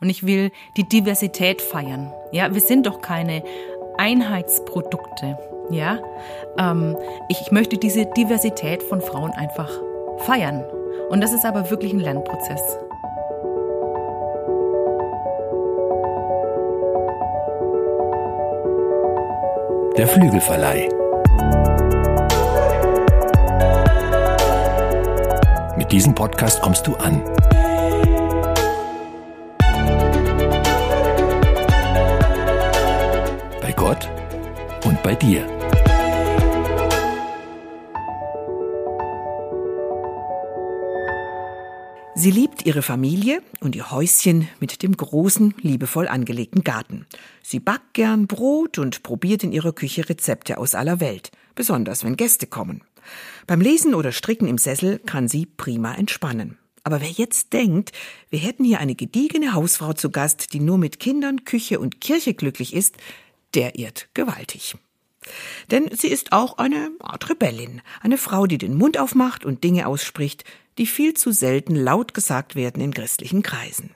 Und ich will die Diversität feiern. Ja, wir sind doch keine Einheitsprodukte. Ja, ähm, ich, ich möchte diese Diversität von Frauen einfach feiern. Und das ist aber wirklich ein Lernprozess. Der Flügelverleih. Mit diesem Podcast kommst du an. Gott und bei dir. Sie liebt ihre Familie und ihr Häuschen mit dem großen, liebevoll angelegten Garten. Sie backt gern Brot und probiert in ihrer Küche Rezepte aus aller Welt, besonders wenn Gäste kommen. Beim Lesen oder Stricken im Sessel kann sie prima entspannen. Aber wer jetzt denkt, wir hätten hier eine gediegene Hausfrau zu Gast, die nur mit Kindern, Küche und Kirche glücklich ist, der irrt gewaltig. Denn sie ist auch eine Art Rebellin, eine Frau, die den Mund aufmacht und Dinge ausspricht, die viel zu selten laut gesagt werden in christlichen Kreisen.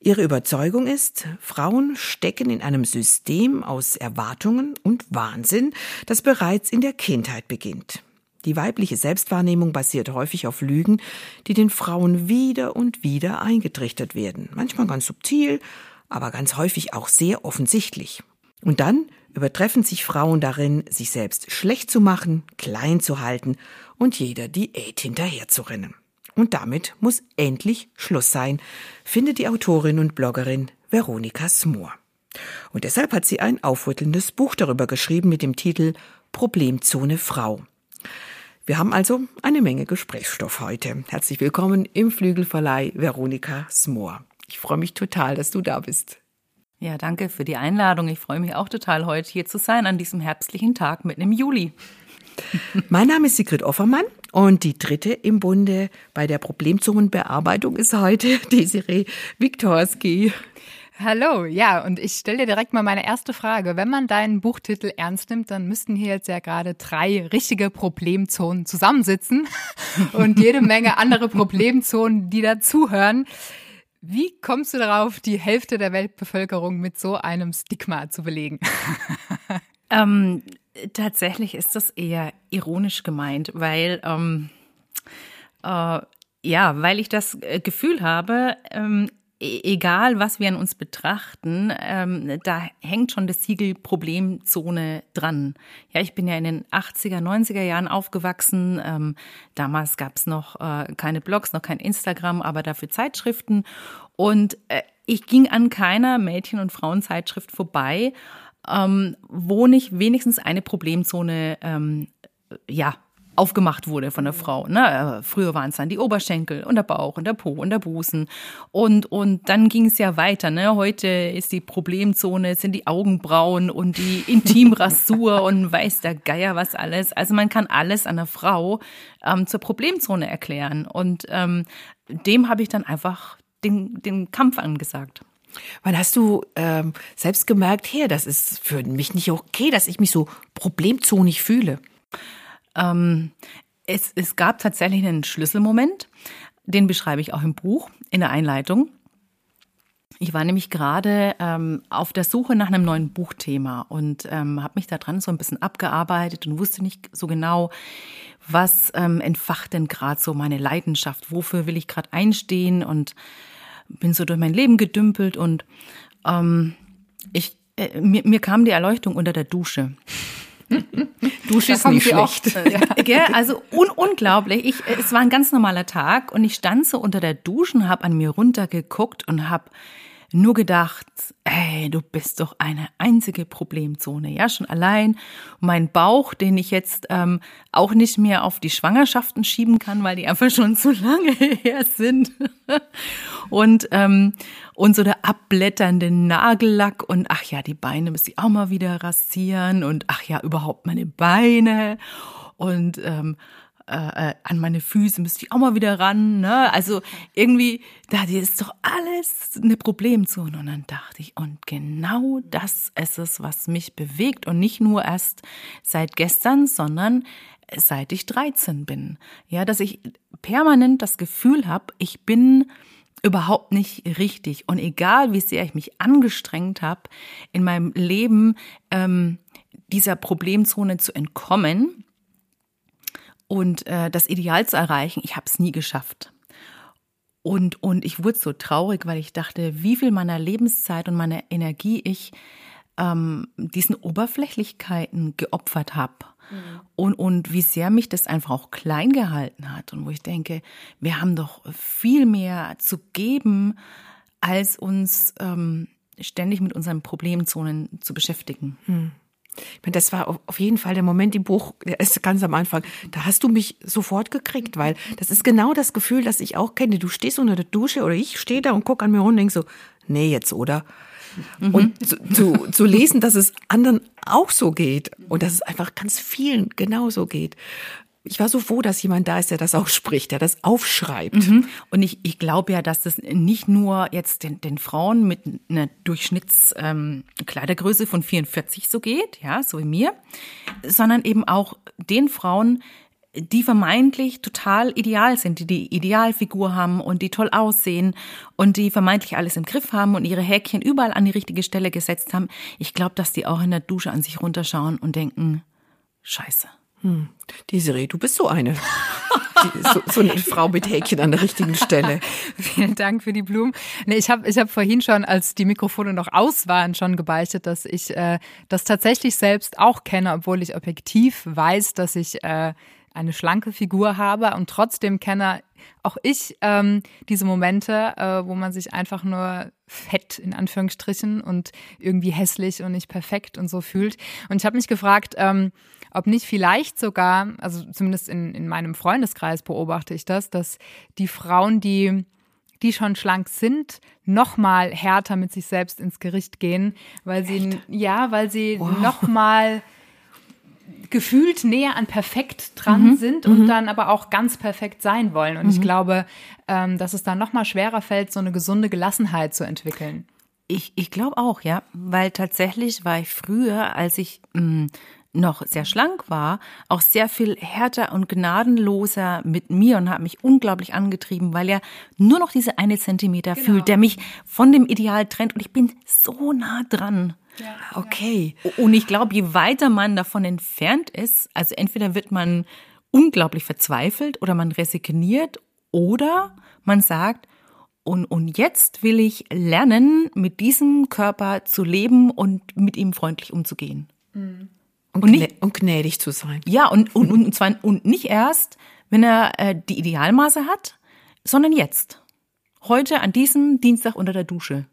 Ihre Überzeugung ist, Frauen stecken in einem System aus Erwartungen und Wahnsinn, das bereits in der Kindheit beginnt. Die weibliche Selbstwahrnehmung basiert häufig auf Lügen, die den Frauen wieder und wieder eingetrichtert werden. Manchmal ganz subtil, aber ganz häufig auch sehr offensichtlich. Und dann übertreffen sich Frauen darin, sich selbst schlecht zu machen, klein zu halten und jeder Diät hinterherzurennen. Und damit muss endlich Schluss sein, findet die Autorin und Bloggerin Veronika Smoor. Und deshalb hat sie ein aufrüttelndes Buch darüber geschrieben mit dem Titel Problemzone Frau. Wir haben also eine Menge Gesprächsstoff heute. Herzlich willkommen im Flügelverleih Veronika Smoor. Ich freue mich total, dass du da bist. Ja, danke für die Einladung. Ich freue mich auch total, heute hier zu sein an diesem herbstlichen Tag mitten im Juli. Mein Name ist Sigrid Offermann und die dritte im Bunde bei der Problemzonenbearbeitung ist heute Desiree Viktorski. Hallo, ja, und ich stelle dir direkt mal meine erste Frage. Wenn man deinen Buchtitel ernst nimmt, dann müssten hier jetzt ja gerade drei richtige Problemzonen zusammensitzen und jede Menge andere Problemzonen, die dazuhören. Wie kommst du darauf, die Hälfte der Weltbevölkerung mit so einem Stigma zu belegen? ähm, tatsächlich ist das eher ironisch gemeint, weil ähm, äh, ja, weil ich das äh, Gefühl habe, ähm, egal was wir an uns betrachten, ähm, da hängt schon das Siegel Problemzone dran. Ja, ich bin ja in den 80er, 90er Jahren aufgewachsen. Ähm, damals gab's noch äh, keine Blogs, noch kein Instagram, aber dafür Zeitschriften. Und äh, ich ging an keiner Mädchen- und Frauenzeitschrift vorbei ähm, wo nicht wenigstens eine Problemzone ähm, ja aufgemacht wurde von der Frau. Ne? Äh, früher waren es dann die Oberschenkel und der Bauch und der Po und der Busen. Und, und dann ging es ja weiter. Ne? Heute ist die Problemzone, sind die Augenbrauen und die Intimrasur und weiß der Geier was alles. Also man kann alles an der Frau ähm, zur Problemzone erklären. Und ähm, dem habe ich dann einfach den, den Kampf angesagt. Wann hast du ähm, selbst gemerkt, her, das ist für mich nicht okay, dass ich mich so problemzonig fühle? Ähm, es, es gab tatsächlich einen Schlüsselmoment, den beschreibe ich auch im Buch in der Einleitung. Ich war nämlich gerade ähm, auf der Suche nach einem neuen Buchthema und ähm, habe mich da dran so ein bisschen abgearbeitet und wusste nicht so genau, was ähm, entfacht denn gerade so meine Leidenschaft, wofür will ich gerade einstehen und bin so durch mein Leben gedümpelt und ähm, ich, äh, mir, mir kam die Erleuchtung unter der Dusche. Dusche ist nicht schlecht. Auch, ja, also un unglaublich. Ich, es war ein ganz normaler Tag und ich stand so unter der Dusche und habe an mir runtergeguckt und habe nur gedacht, ey, du bist doch eine einzige Problemzone. Ja, schon allein mein Bauch, den ich jetzt ähm, auch nicht mehr auf die Schwangerschaften schieben kann, weil die einfach schon zu lange her sind. und, ähm, und so der abblätternde Nagellack und ach ja, die Beine müsste ich auch mal wieder rasieren und ach ja, überhaupt meine Beine. Und ähm, äh, äh, an meine Füße müsste ich auch mal wieder ran. Ne? Also irgendwie, da ist doch alles eine Problemzone. Und dann dachte ich, und genau das ist es, was mich bewegt. Und nicht nur erst seit gestern, sondern seit ich 13 bin. Ja, dass ich permanent das Gefühl habe, ich bin überhaupt nicht richtig. Und egal, wie sehr ich mich angestrengt habe, in meinem Leben ähm, dieser Problemzone zu entkommen und äh, das Ideal zu erreichen, ich habe es nie geschafft. Und, und ich wurde so traurig, weil ich dachte, wie viel meiner Lebenszeit und meiner Energie ich ähm, diesen Oberflächlichkeiten geopfert habe. Mhm. Und, und wie sehr mich das einfach auch klein gehalten hat. Und wo ich denke, wir haben doch viel mehr zu geben, als uns ähm, ständig mit unseren Problemzonen zu beschäftigen. Mhm. Ich meine, das war auf jeden Fall der Moment im Buch, der ist ganz am Anfang. Da hast du mich sofort gekriegt, weil das ist genau das Gefühl, das ich auch kenne. Du stehst unter der Dusche oder ich stehe da und gucke an mir und denke so, nee, jetzt, oder? Mhm. Und zu, zu, zu lesen, dass es anderen auch so geht und dass es einfach ganz vielen genauso geht ich war so froh, dass jemand da ist, der das auch spricht, der das aufschreibt. Mhm. Und ich, ich glaube ja, dass das nicht nur jetzt den, den Frauen mit einer Durchschnittskleidergröße ähm, von 44 so geht, ja, so wie mir, sondern eben auch den Frauen, die vermeintlich total ideal sind, die die Idealfigur haben und die toll aussehen und die vermeintlich alles im Griff haben und ihre Häkchen überall an die richtige Stelle gesetzt haben. Ich glaube, dass die auch in der Dusche an sich runterschauen und denken, Scheiße hm. Desiree, du bist so eine. so, so, eine Frau mit Häkchen an der richtigen Stelle. Vielen Dank für die Blumen. Nee, ich habe ich hab vorhin schon, als die Mikrofone noch aus waren, schon gebeichtet, dass ich äh, das tatsächlich selbst auch kenne, obwohl ich objektiv weiß, dass ich äh, eine schlanke Figur habe und trotzdem kenne auch ich ähm, diese Momente, äh, wo man sich einfach nur fett in Anführungsstrichen und irgendwie hässlich und nicht perfekt und so fühlt. Und ich habe mich gefragt, ähm, ob nicht vielleicht sogar, also zumindest in, in meinem Freundeskreis beobachte ich das, dass die Frauen, die die schon schlank sind, noch mal härter mit sich selbst ins Gericht gehen, weil sie Echt? ja, weil sie wow. noch mal gefühlt näher an perfekt dran mhm. sind und mhm. dann aber auch ganz perfekt sein wollen. Und mhm. ich glaube, ähm, dass es dann noch mal schwerer fällt, so eine gesunde Gelassenheit zu entwickeln. Ich, ich glaube auch, ja, weil tatsächlich war ich früher, als ich mh, mm, noch sehr schlank war, auch sehr viel härter und gnadenloser mit mir und hat mich unglaublich angetrieben, weil er nur noch diese eine Zentimeter genau. fühlt, der mich von dem Ideal trennt und ich bin so nah dran. Ja, okay. Und ich glaube, je weiter man davon entfernt ist, also entweder wird man unglaublich verzweifelt oder man resigniert oder man sagt, und, und jetzt will ich lernen, mit diesem Körper zu leben und mit ihm freundlich umzugehen. Mhm. Und, und, nicht, und gnädig zu sein. Ja, und, und, und zwar und nicht erst, wenn er äh, die Idealmaße hat, sondern jetzt. Heute an diesem Dienstag unter der Dusche.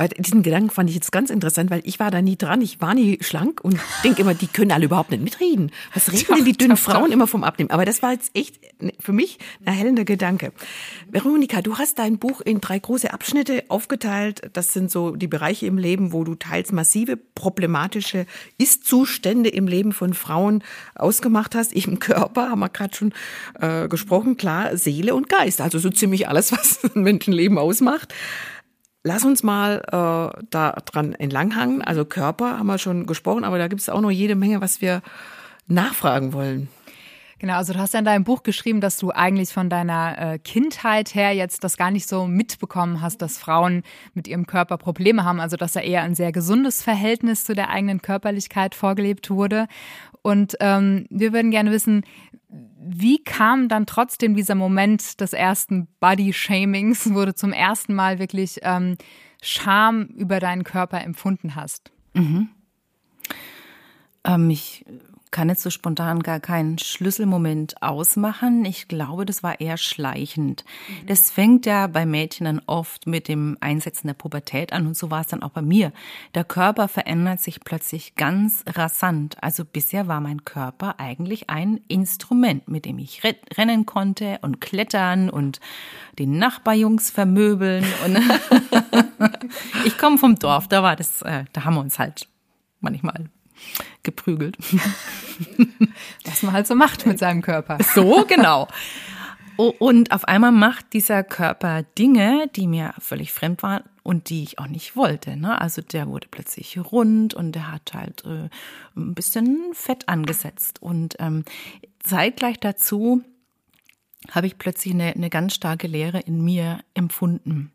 Aber diesen Gedanken fand ich jetzt ganz interessant, weil ich war da nie dran. Ich war nie schlank und denke immer, die können alle überhaupt nicht mitreden. Was reden denn die dünnen Frauen immer vom Abnehmen? Aber das war jetzt echt für mich ein erhellender Gedanke. Veronika, du hast dein Buch in drei große Abschnitte aufgeteilt. Das sind so die Bereiche im Leben, wo du teils massive problematische Ist-Zustände im Leben von Frauen ausgemacht hast. Im Körper, haben wir gerade schon äh, gesprochen, klar, Seele und Geist. Also so ziemlich alles, was ein Menschenleben ausmacht. Lass uns mal äh, da dran entlanghangen. Also Körper haben wir schon gesprochen, aber da gibt es auch noch jede Menge, was wir nachfragen wollen. Genau, also du hast ja in deinem Buch geschrieben, dass du eigentlich von deiner äh, Kindheit her jetzt das gar nicht so mitbekommen hast, dass Frauen mit ihrem Körper Probleme haben, also dass da eher ein sehr gesundes Verhältnis zu der eigenen Körperlichkeit vorgelebt wurde. Und ähm, wir würden gerne wissen, wie kam dann trotzdem dieser Moment des ersten Body-Shamings, wo du zum ersten Mal wirklich ähm, Scham über deinen Körper empfunden hast? Mhm. Ähm, ich kann jetzt so spontan gar keinen Schlüsselmoment ausmachen. Ich glaube, das war eher schleichend. Mhm. Das fängt ja bei Mädchen dann oft mit dem Einsetzen der Pubertät an und so war es dann auch bei mir. Der Körper verändert sich plötzlich ganz rasant. Also bisher war mein Körper eigentlich ein Instrument, mit dem ich rennen konnte und klettern und den Nachbarjungs vermöbeln. Und ich komme vom Dorf, da war das, äh, da haben wir uns halt manchmal geprügelt. Was man halt so macht mit seinem Körper. So, genau. Und auf einmal macht dieser Körper Dinge, die mir völlig fremd waren und die ich auch nicht wollte. Ne? Also der wurde plötzlich rund und der hat halt äh, ein bisschen Fett angesetzt. Und ähm, zeitgleich dazu habe ich plötzlich eine, eine ganz starke Leere in mir empfunden.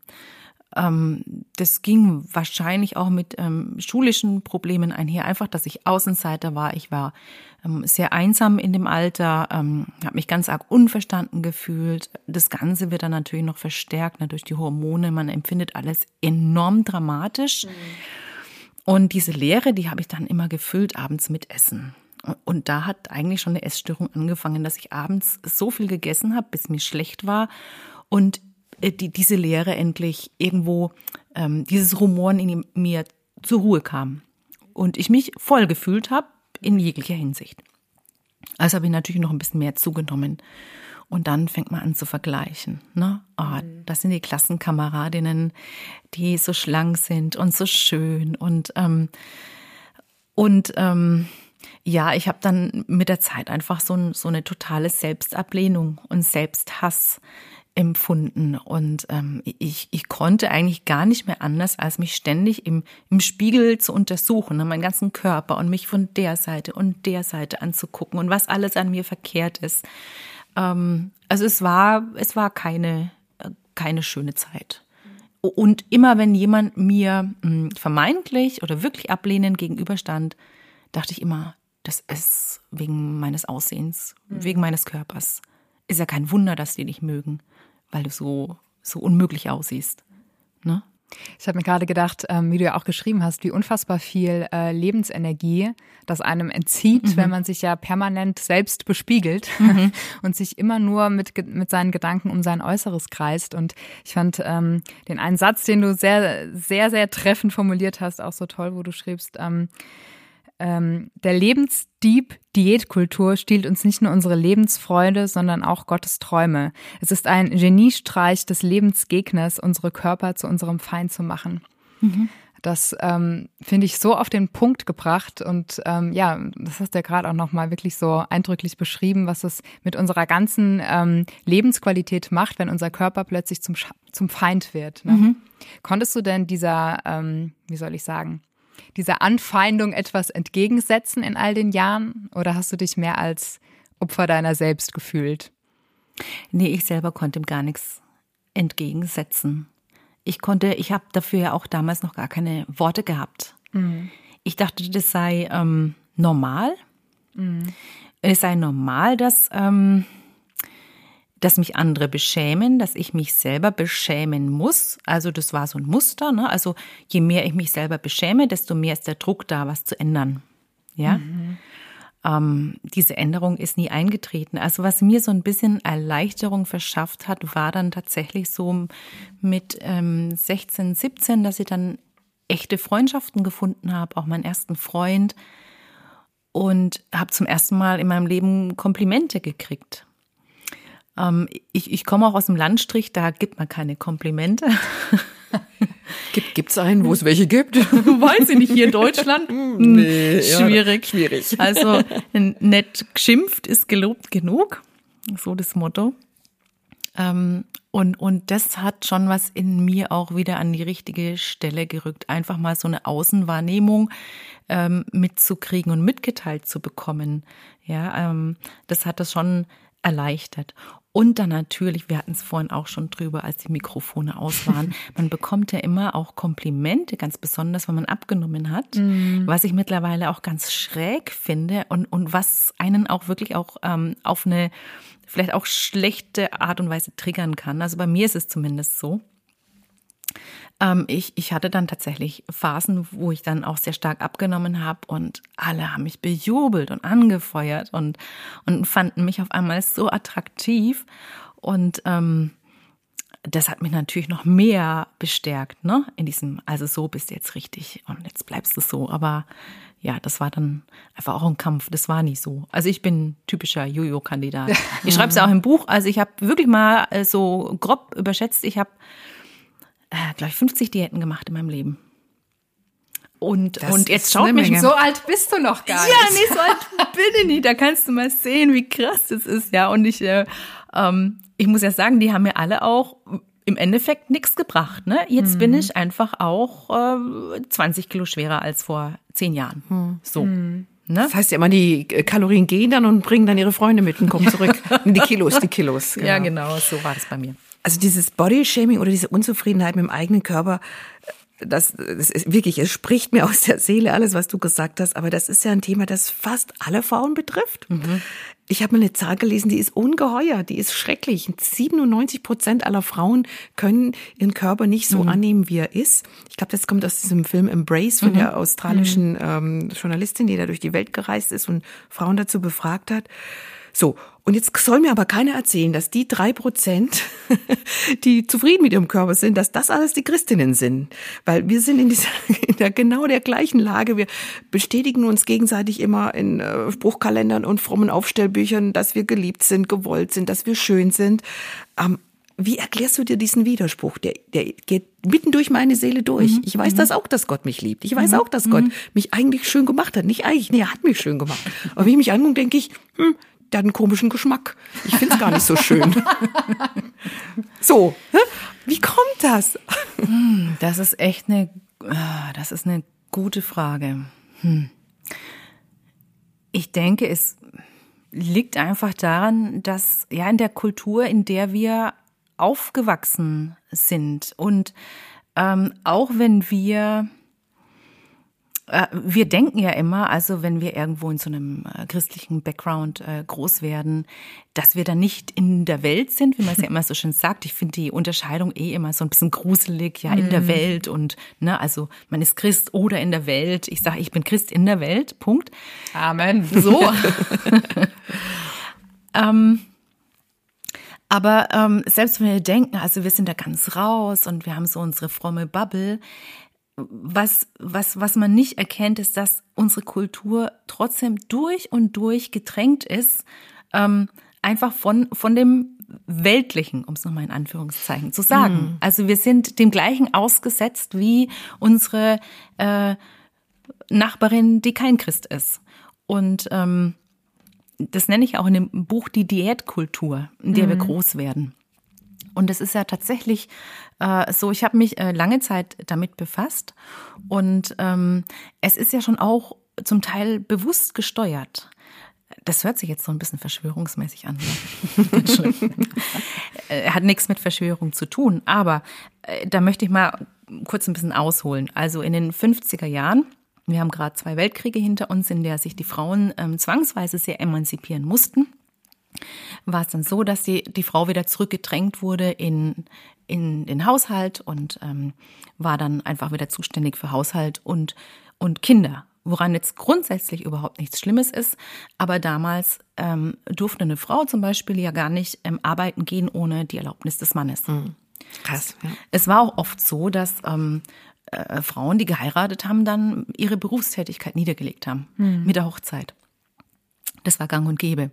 Ähm, das ging wahrscheinlich auch mit ähm, schulischen Problemen einher. Einfach, dass ich Außenseiter war. Ich war ähm, sehr einsam in dem Alter, ähm, habe mich ganz arg unverstanden gefühlt. Das Ganze wird dann natürlich noch verstärkt ne, durch die Hormone. Man empfindet alles enorm dramatisch. Mhm. Und diese Leere, die habe ich dann immer gefüllt abends mit Essen. Und da hat eigentlich schon eine Essstörung angefangen, dass ich abends so viel gegessen habe, bis mir schlecht war und die, diese Leere endlich irgendwo, ähm, dieses Rumoren in mir zur Ruhe kam. Und ich mich voll gefühlt habe in jeglicher Hinsicht. Also habe ich natürlich noch ein bisschen mehr zugenommen. Und dann fängt man an zu vergleichen. Ne? Oh. Das sind die Klassenkameradinnen, die so schlank sind und so schön. Und, ähm, und ähm, ja, ich habe dann mit der Zeit einfach so, so eine totale Selbstablehnung und Selbsthass empfunden. Und ähm, ich, ich konnte eigentlich gar nicht mehr anders, als mich ständig im, im Spiegel zu untersuchen, ne, meinen ganzen Körper und mich von der Seite und der Seite anzugucken und was alles an mir verkehrt ist. Ähm, also es war, es war keine, keine schöne Zeit. Und immer wenn jemand mir mh, hm, vermeintlich oder wirklich ablehnend gegenüberstand, dachte ich immer, das ist wegen meines Aussehens, mhm. wegen meines Körpers. Ist ja kein Wunder, dass die dich mögen weil du so, so unmöglich aussiehst. Ne? Ich habe mir gerade gedacht, ähm, wie du ja auch geschrieben hast, wie unfassbar viel äh, Lebensenergie das einem entzieht, mhm. wenn man sich ja permanent selbst bespiegelt mhm. und sich immer nur mit, mit seinen Gedanken um sein Äußeres kreist. Und ich fand ähm, den einen Satz, den du sehr, sehr, sehr treffend formuliert hast, auch so toll, wo du schriebst, ähm, ähm, der Lebensdieb Diätkultur stiehlt uns nicht nur unsere Lebensfreude, sondern auch Gottes Träume. Es ist ein Geniestreich des Lebensgegners, unsere Körper zu unserem Feind zu machen. Mhm. Das ähm, finde ich so auf den Punkt gebracht und ähm, ja, das hast du ja gerade auch nochmal wirklich so eindrücklich beschrieben, was es mit unserer ganzen ähm, Lebensqualität macht, wenn unser Körper plötzlich zum, zum Feind wird. Ne? Mhm. Konntest du denn dieser, ähm, wie soll ich sagen, dieser Anfeindung etwas entgegensetzen in all den Jahren? Oder hast du dich mehr als Opfer deiner selbst gefühlt? Nee, ich selber konnte ihm gar nichts entgegensetzen. Ich konnte, ich habe dafür ja auch damals noch gar keine Worte gehabt. Mhm. Ich dachte, das sei ähm, normal. Mhm. Es sei normal, dass ähm, dass mich andere beschämen, dass ich mich selber beschämen muss. Also das war so ein Muster. Ne? Also je mehr ich mich selber beschäme, desto mehr ist der Druck da, was zu ändern. Ja. Mhm. Ähm, diese Änderung ist nie eingetreten. Also was mir so ein bisschen Erleichterung verschafft hat, war dann tatsächlich so mit ähm, 16, 17, dass ich dann echte Freundschaften gefunden habe, auch meinen ersten Freund und habe zum ersten Mal in meinem Leben Komplimente gekriegt. Ähm, ich ich komme auch aus dem Landstrich, da gibt man keine Komplimente. Gibt es einen, wo es welche gibt? Weiß ich nicht, hier in Deutschland? nee, schwierig. Ja, schwierig. Also nett geschimpft ist gelobt genug, so das Motto. Ähm, und, und das hat schon was in mir auch wieder an die richtige Stelle gerückt. Einfach mal so eine Außenwahrnehmung ähm, mitzukriegen und mitgeteilt zu bekommen. Ja, ähm, das hat das schon erleichtert. Und dann natürlich, wir hatten es vorhin auch schon drüber, als die Mikrofone aus waren, man bekommt ja immer auch Komplimente, ganz besonders, wenn man abgenommen hat, mm. was ich mittlerweile auch ganz schräg finde und, und was einen auch wirklich auch ähm, auf eine vielleicht auch schlechte Art und Weise triggern kann. Also bei mir ist es zumindest so. Ähm, ich, ich hatte dann tatsächlich Phasen, wo ich dann auch sehr stark abgenommen habe und alle haben mich bejubelt und angefeuert und, und fanden mich auf einmal so attraktiv. Und ähm, das hat mich natürlich noch mehr bestärkt, ne? In diesem, also so bist du jetzt richtig und jetzt bleibst du so. Aber ja, das war dann einfach auch ein Kampf. Das war nie so. Also ich bin typischer Jojo-Kandidat. Ich schreibe es ja auch im Buch. Also ich habe wirklich mal äh, so grob überschätzt. Ich habe äh, glaube ich, 50 Diäten gemacht in meinem Leben. Und, und jetzt schaut mich. So alt bist du noch gar nicht. Ja, nee, so alt bin ich nicht. Da kannst du mal sehen, wie krass das ist. Ja, und ich, äh, ähm, ich muss ja sagen, die haben mir alle auch im Endeffekt nichts gebracht. Ne? Jetzt mhm. bin ich einfach auch äh, 20 Kilo schwerer als vor zehn Jahren. Mhm. So. Mhm. Ne? Das heißt ja immer, die Kalorien gehen dann und bringen dann ihre Freunde mit und kommen zurück. die Kilos, die Kilos. Ja, genau, so war das bei mir. Also dieses Bodyshaming oder diese Unzufriedenheit mit dem eigenen Körper, das, das ist wirklich, es spricht mir aus der Seele alles, was du gesagt hast, aber das ist ja ein Thema, das fast alle Frauen betrifft. Mhm. Ich habe mal eine Zahl gelesen, die ist ungeheuer, die ist schrecklich. 97 Prozent aller Frauen können ihren Körper nicht so mhm. annehmen, wie er ist. Ich glaube, das kommt aus diesem Film Embrace von mhm. der australischen ähm, Journalistin, die da durch die Welt gereist ist und Frauen dazu befragt hat. So, und jetzt soll mir aber keiner erzählen, dass die drei Prozent, die zufrieden mit ihrem Körper sind, dass das alles die Christinnen sind. Weil wir sind in dieser, in der genau der gleichen Lage. Wir bestätigen uns gegenseitig immer in äh, Spruchkalendern und frommen Aufstellbüchern, dass wir geliebt sind, gewollt sind, dass wir schön sind. Ähm, wie erklärst du dir diesen Widerspruch? Der, der geht mitten durch meine Seele durch. Mhm. Ich weiß mhm. das auch, dass Gott mich liebt. Ich weiß mhm. auch, dass Gott mhm. mich eigentlich schön gemacht hat. Nicht eigentlich, nee, er hat mich schön gemacht. Aber wenn ich mich angucke, denke ich, hm, der hat einen komischen Geschmack. Ich finde es gar nicht so schön. so, wie kommt das? Hm, das ist echt eine, ah, das ist eine gute Frage. Hm. Ich denke, es liegt einfach daran, dass ja in der Kultur, in der wir aufgewachsen sind und ähm, auch wenn wir wir denken ja immer, also wenn wir irgendwo in so einem äh, christlichen Background äh, groß werden, dass wir dann nicht in der Welt sind, wie man es ja immer so schön sagt. Ich finde die Unterscheidung eh immer so ein bisschen gruselig, ja, in der mhm. Welt und, ne, also man ist Christ oder in der Welt. Ich sage, ich bin Christ in der Welt, Punkt. Amen. So. ähm, aber ähm, selbst wenn wir denken, also wir sind da ganz raus und wir haben so unsere fromme Bubble, was, was, was man nicht erkennt, ist, dass unsere Kultur trotzdem durch und durch gedrängt ist, ähm, einfach von, von dem Weltlichen, um es nochmal in Anführungszeichen zu sagen. Mhm. Also wir sind dem gleichen ausgesetzt wie unsere äh, Nachbarin, die kein Christ ist. Und ähm, das nenne ich auch in dem Buch die Diätkultur, in der mhm. wir groß werden. Und es ist ja tatsächlich äh, so, ich habe mich äh, lange Zeit damit befasst und ähm, es ist ja schon auch zum Teil bewusst gesteuert. Das hört sich jetzt so ein bisschen verschwörungsmäßig an. äh, hat nichts mit Verschwörung zu tun, aber äh, da möchte ich mal kurz ein bisschen ausholen. Also in den 50er Jahren wir haben gerade zwei Weltkriege hinter uns, in der sich die Frauen ähm, zwangsweise sehr emanzipieren mussten war es dann so, dass die, die Frau wieder zurückgedrängt wurde in, in den Haushalt und ähm, war dann einfach wieder zuständig für Haushalt und, und Kinder. Woran jetzt grundsätzlich überhaupt nichts Schlimmes ist, aber damals ähm, durfte eine Frau zum Beispiel ja gar nicht ähm, arbeiten gehen ohne die Erlaubnis des Mannes. Mhm. Krass. Ja. Es war auch oft so, dass ähm, äh, Frauen, die geheiratet haben, dann ihre Berufstätigkeit niedergelegt haben mhm. mit der Hochzeit. Das war gang und gäbe.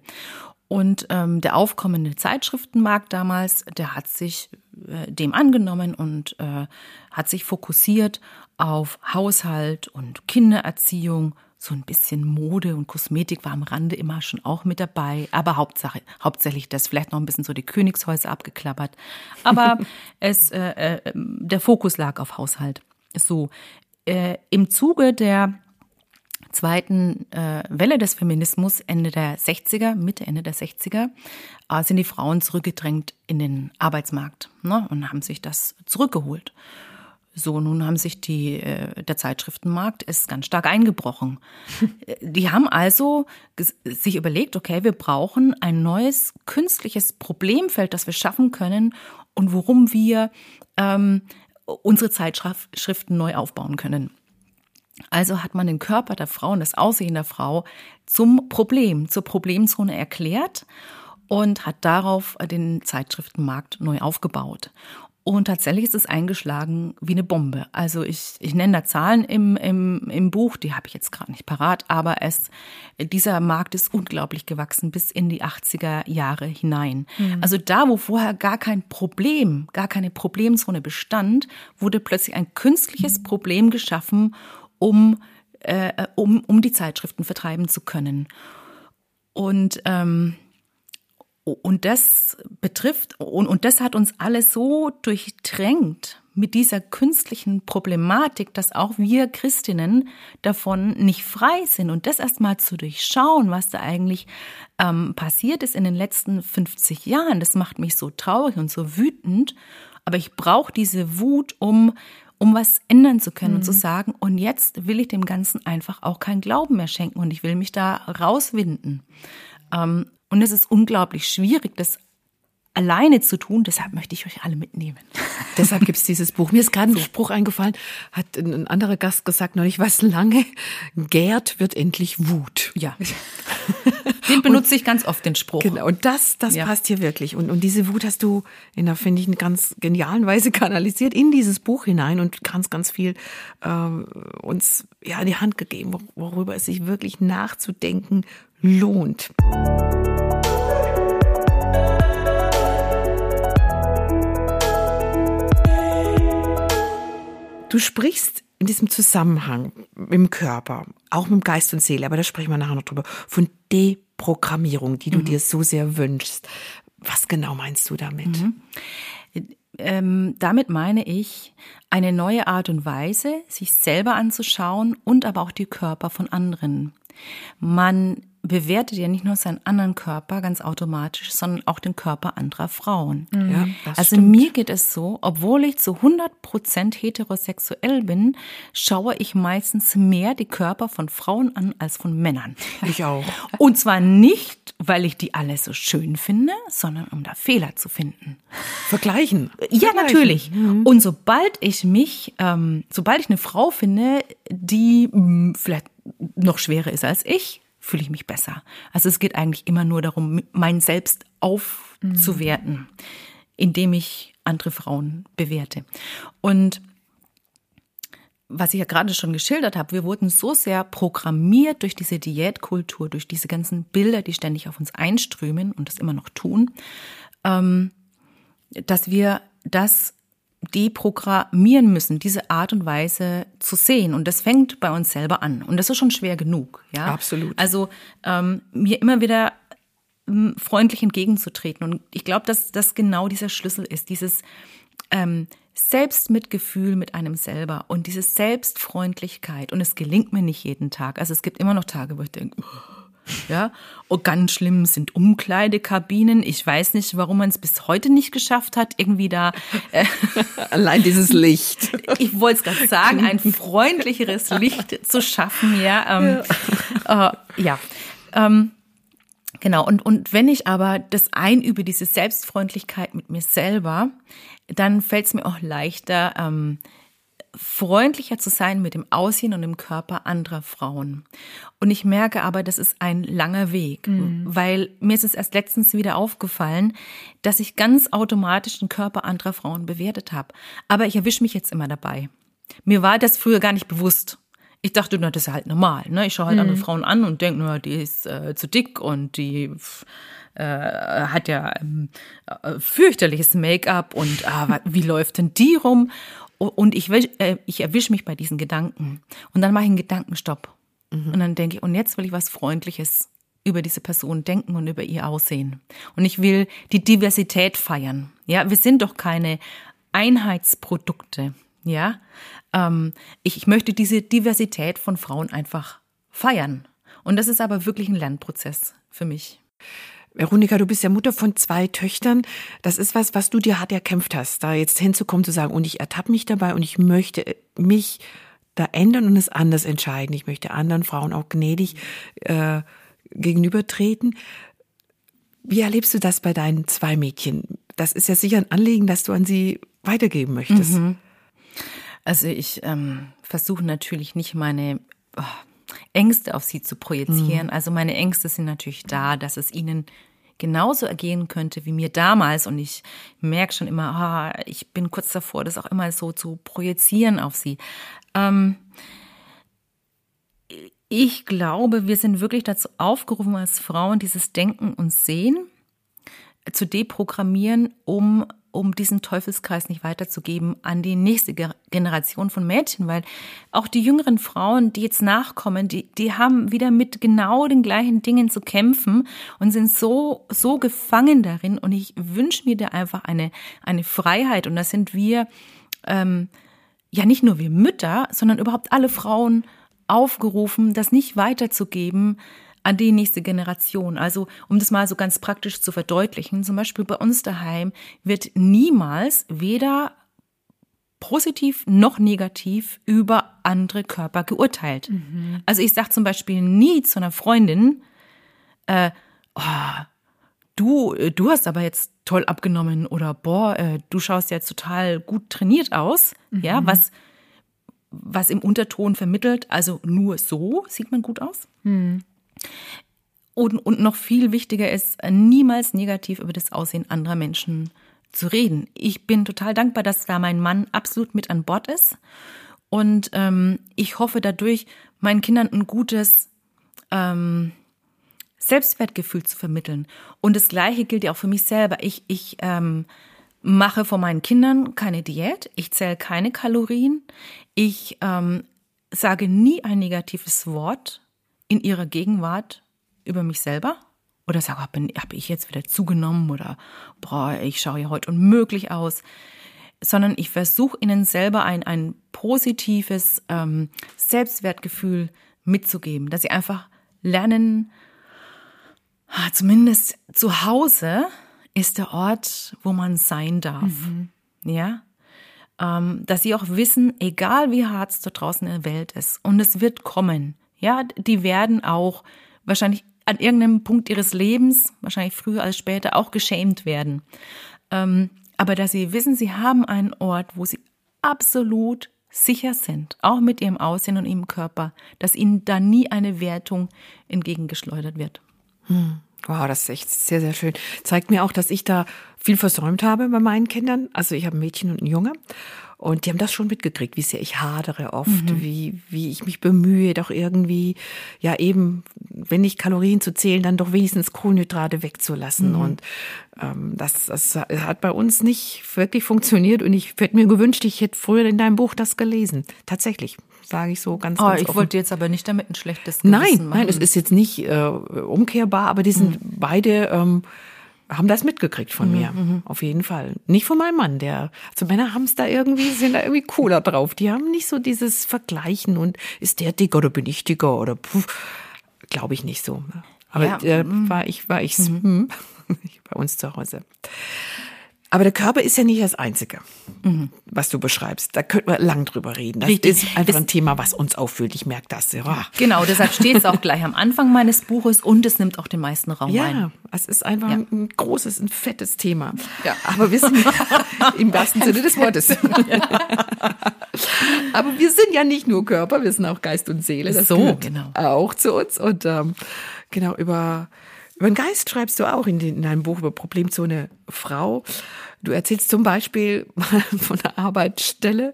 Und ähm, der aufkommende Zeitschriftenmarkt damals, der hat sich äh, dem angenommen und äh, hat sich fokussiert auf Haushalt und Kindererziehung. So ein bisschen Mode und Kosmetik war am Rande immer schon auch mit dabei, aber Hauptsache, hauptsächlich das, vielleicht noch ein bisschen so die Königshäuser abgeklappert. Aber es, äh, äh, der Fokus lag auf Haushalt. So, äh, im Zuge der zweiten äh, Welle des Feminismus Ende der 60er, Mitte, Ende der 60er, äh, sind die Frauen zurückgedrängt in den Arbeitsmarkt ne, und haben sich das zurückgeholt. So, nun haben sich die, äh, der Zeitschriftenmarkt ist ganz stark eingebrochen. die haben also sich überlegt, okay, wir brauchen ein neues künstliches Problemfeld, das wir schaffen können und worum wir ähm, unsere Zeitschriften neu aufbauen können. Also hat man den Körper der Frau und das Aussehen der Frau zum Problem, zur Problemzone erklärt und hat darauf den Zeitschriftenmarkt neu aufgebaut. Und tatsächlich ist es eingeschlagen wie eine Bombe. Also ich, ich nenne da Zahlen im, im, im Buch, die habe ich jetzt gerade nicht parat, aber es, dieser Markt ist unglaublich gewachsen bis in die 80er Jahre hinein. Mhm. Also da, wo vorher gar kein Problem, gar keine Problemzone bestand, wurde plötzlich ein künstliches Problem geschaffen, um, äh, um, um die Zeitschriften vertreiben zu können. Und, ähm, Und das betrifft, und, und das hat uns alle so durchdrängt mit dieser künstlichen Problematik, dass auch wir Christinnen davon nicht frei sind. Und das erstmal zu durchschauen, was da eigentlich ähm, passiert ist in den letzten 50 Jahren, das macht mich so traurig und so wütend. Aber ich brauche diese Wut, um um was ändern zu können mhm. und zu mhm. sagen, und jetzt will ich dem Ganzen einfach auch keinen Glauben mehr schenken und ich will mich da rauswinden. Ähm, und es ist unglaublich schwierig, das alleine zu tun. Deshalb möchte ich euch alle mitnehmen. Deshalb gibt es dieses Buch. Mir ist gerade ein so. Spruch eingefallen, hat ein anderer Gast gesagt neulich, was lange gärt, wird endlich Wut. Ja. Den benutze und, ich ganz oft, den Spruch. Genau, und das, das ja. passt hier wirklich. Und, und diese Wut hast du in einer, finde ich, eine ganz genialen Weise kanalisiert in dieses Buch hinein und ganz, ganz viel äh, uns ja in die Hand gegeben, worüber es sich wirklich nachzudenken lohnt. Du sprichst in diesem Zusammenhang im Körper, auch mit Geist und Seele, aber da sprechen wir nachher noch drüber, von Deprogrammierung, die du mhm. dir so sehr wünschst. Was genau meinst du damit? Mhm. Ähm, damit meine ich eine neue Art und Weise, sich selber anzuschauen und aber auch die Körper von anderen. Man bewertet ja nicht nur seinen anderen Körper ganz automatisch, sondern auch den Körper anderer Frauen. Mhm. Ja, also stimmt. mir geht es so, obwohl ich zu 100 Prozent heterosexuell bin, schaue ich meistens mehr die Körper von Frauen an als von Männern. Ich auch. Und zwar nicht, weil ich die alle so schön finde, sondern um da Fehler zu finden. Vergleichen. Ja, Vergleichen. natürlich. Mhm. Und sobald ich mich, ähm, sobald ich eine Frau finde, die mh, hm, vielleicht noch schwerer ist als ich, fühle ich mich besser. Also es geht eigentlich immer nur darum, mein Selbst aufzuwerten, indem ich andere Frauen bewerte. Und was ich ja gerade schon geschildert habe, wir wurden so sehr programmiert durch diese Diätkultur, durch diese ganzen Bilder, die ständig auf uns einströmen und das immer noch tun, ähm, dass wir das deprogrammieren müssen, diese Art und Weise zu sehen. Und das fängt bei uns selber an. Und das ist schon schwer genug. Ja, absolut. Also ähm, mir immer wieder ähm, freundlich entgegenzutreten. Und ich glaube, dass das genau dieser Schlüssel ist, dieses ähm, Selbstmitgefühl mit einem selber und diese Selbstfreundlichkeit. Und es gelingt mir nicht jeden Tag. Also es gibt immer noch Tage, wo ich denke, oh, ja, und oh, ganz schlimm sind Umkleidekabinen. Ich weiß nicht, warum man es bis heute nicht geschafft hat, irgendwie da. Äh, Allein dieses Licht. Ich wollte es gerade sagen, ein freundlicheres Licht zu schaffen, ja. Ähm, ja. Äh, ja. Ähm, genau. Und, und wenn ich aber das einübe, diese Selbstfreundlichkeit mit mir selber, dann fällt es mir auch leichter, ähm, freundlicher zu sein mit dem Aussehen und dem Körper anderer Frauen. Und ich merke aber, das ist ein langer Weg, mhm. weil mir ist es erst letztens wieder aufgefallen, dass ich ganz automatisch den Körper anderer Frauen bewertet habe. Aber ich erwische mich jetzt immer dabei. Mir war das früher gar nicht bewusst. Ich dachte, na, das ist halt normal. Ne? Ich schaue halt mhm. andere Frauen an und denke, na, die ist äh, zu dick und die äh, hat ja ähm, äh, fürchterliches Make-up und äh, wie läuft denn die rum? Und ich, äh, ich erwische mich bei diesen Gedanken. Und dann mache ich einen Gedankenstopp. Mhm. Und dann denke ich, und jetzt will ich was Freundliches über diese Person denken und über ihr Aussehen. Und ich will die Diversität feiern. Ja, wir sind doch keine Einheitsprodukte. Ja, ähm, ich, ich möchte diese Diversität von Frauen einfach feiern. Und das ist aber wirklich ein Lernprozess für mich. Veronika, du bist ja Mutter von zwei Töchtern. Das ist was, was du dir hart erkämpft hast, da jetzt hinzukommen, zu sagen, und ich ertappe mich dabei und ich möchte mich da ändern und es anders entscheiden. Ich möchte anderen Frauen auch gnädig äh, gegenübertreten. Wie erlebst du das bei deinen zwei Mädchen? Das ist ja sicher ein Anliegen, das du an sie weitergeben möchtest. Mhm. Also ich ähm, versuche natürlich nicht meine oh, Ängste auf sie zu projizieren. Mhm. Also meine Ängste sind natürlich da, dass es ihnen genauso ergehen könnte wie mir damals. Und ich merke schon immer, ah, ich bin kurz davor, das auch immer so zu projizieren auf sie. Ähm, ich glaube, wir sind wirklich dazu aufgerufen, als Frauen dieses Denken und Sehen zu deprogrammieren, um um diesen Teufelskreis nicht weiterzugeben an die nächste Generation von Mädchen, weil auch die jüngeren Frauen, die jetzt nachkommen, die, die haben wieder mit genau den gleichen Dingen zu kämpfen und sind so, so gefangen darin. Und ich wünsche mir da einfach eine, eine Freiheit. Und da sind wir, ähm, ja nicht nur wir Mütter, sondern überhaupt alle Frauen aufgerufen, das nicht weiterzugeben, an die nächste Generation. Also, um das mal so ganz praktisch zu verdeutlichen, zum Beispiel bei uns daheim wird niemals weder positiv noch negativ über andere Körper geurteilt. Mhm. Also ich sage zum Beispiel nie zu einer Freundin, äh, oh, du, du hast aber jetzt toll abgenommen oder boah, äh, du schaust ja total gut trainiert aus, mhm. ja, was was im Unterton vermittelt, also nur so sieht man gut aus. Mhm. Und, und noch viel wichtiger ist, niemals negativ über das Aussehen anderer Menschen zu reden. Ich bin total dankbar, dass da mein Mann absolut mit an Bord ist. Und ähm, ich hoffe dadurch, meinen Kindern ein gutes ähm, Selbstwertgefühl zu vermitteln. Und das Gleiche gilt ja auch für mich selber. Ich, ich ähm, mache vor meinen Kindern keine Diät. Ich zähle keine Kalorien. Ich ähm, sage nie ein negatives Wort in ihrer Gegenwart über mich selber oder sage, habe hab ich jetzt wieder zugenommen oder boah, ich schaue ja heute unmöglich aus, sondern ich versuche ihnen selber ein, ein positives ähm, Selbstwertgefühl mitzugeben, dass sie einfach lernen, ah, zumindest zu Hause ist der Ort, wo man sein darf. Mhm. Ja, ähm, dass sie auch wissen, egal wie hart es da draußen in der Welt ist, und es wird kommen. Ja, die werden auch wahrscheinlich an irgendeinem Punkt ihres Lebens, wahrscheinlich früher als später, auch geschämt werden. Ähm, aber dass sie wissen, sie haben einen Ort, wo sie absolut sicher sind, auch mit ihrem Aussehen und ihrem Körper, dass ihnen da nie eine Wertung entgegengeschleudert wird. Hm. Wow, das ist echt sehr, sehr schön. Zeigt mir auch, dass ich da viel versäumt habe bei meinen Kindern. Also ich habe ein Mädchen und ein Junge. Und die haben das schon mitgekriegt, wie sehr ich hadere oft, mhm. wie, wie ich mich bemühe, doch irgendwie, ja eben, wenn nicht Kalorien zu zählen, dann doch wenigstens Kohlenhydrate wegzulassen. Mhm. Und ähm, das, das hat bei uns nicht wirklich funktioniert. Und ich hätte mir gewünscht, ich hätte früher in deinem Buch das gelesen. Tatsächlich sage ich so ganz, oh, ganz Ich offen. wollte jetzt aber nicht damit ein schlechtes Gewissen Nein, machen. nein, es ist jetzt nicht äh, umkehrbar, aber die sind mhm. beide ähm, haben das mitgekriegt von mhm, mir. Mhm. Auf jeden Fall. Nicht von meinem Mann, der, also Männer haben es da irgendwie, sind da irgendwie cooler drauf. Die haben nicht so dieses Vergleichen und ist der dicker oder bin ich dicker oder glaube ich nicht so. Aber ja, äh, mhm. war ich, war ich's mhm. bei uns zu Hause. Aber der Körper ist ja nicht das Einzige, mhm. was du beschreibst. Da könnten wir lang drüber reden. Das Richtig. ist einfach das ein Thema, was uns auffühlt. Ich merke das. Ja. Genau, deshalb steht es auch gleich am Anfang meines Buches und es nimmt auch den meisten Raum ja, ein. Ja, es ist einfach ja. ein großes, ein fettes Thema. Ja. Aber wir sind im wahrsten Sinne des Wortes. Aber wir sind ja nicht nur Körper, wir sind auch Geist und Seele. Das so, genau. Auch zu uns. Und ähm, genau, über über den Geist schreibst du auch in, den, in deinem Buch über Problemzone Frau. Du erzählst zum Beispiel von einer Arbeitsstelle,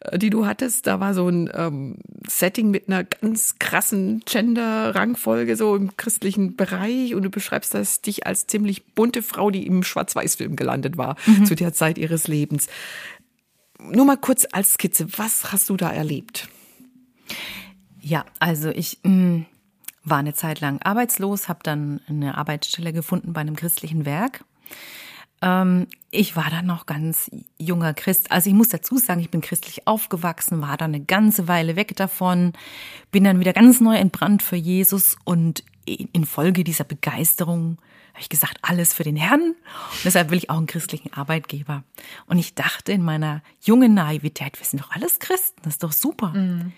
äh, die du hattest. Da war so ein ähm, Setting mit einer ganz krassen Gender-Rangfolge so im christlichen Bereich und du beschreibst das dich als ziemlich bunte Frau, die im Schwarz-Weiß-Film gelandet war mhm. zu der Zeit ihres Lebens. Nur mal kurz als Skizze, was hast du da erlebt? Ja, also ich mh, mm, war eine Zeit lang arbeitslos, habe dann eine Arbeitsstelle gefunden bei einem christlichen Werk. Ähm, ich war dann noch ganz junger Christ. Also ich muss dazu sagen, ich bin christlich aufgewachsen, war dann eine ganze Weile weg davon, bin dann wieder ganz neu entbrannt für Jesus und infolge dieser Begeisterung habe ich gesagt, alles für den Herrn. Und deshalb will ich auch einen christlichen Arbeitgeber. Und ich dachte in meiner jungen Naivität, wir sind doch alles Christen, das ist doch super. Mhm.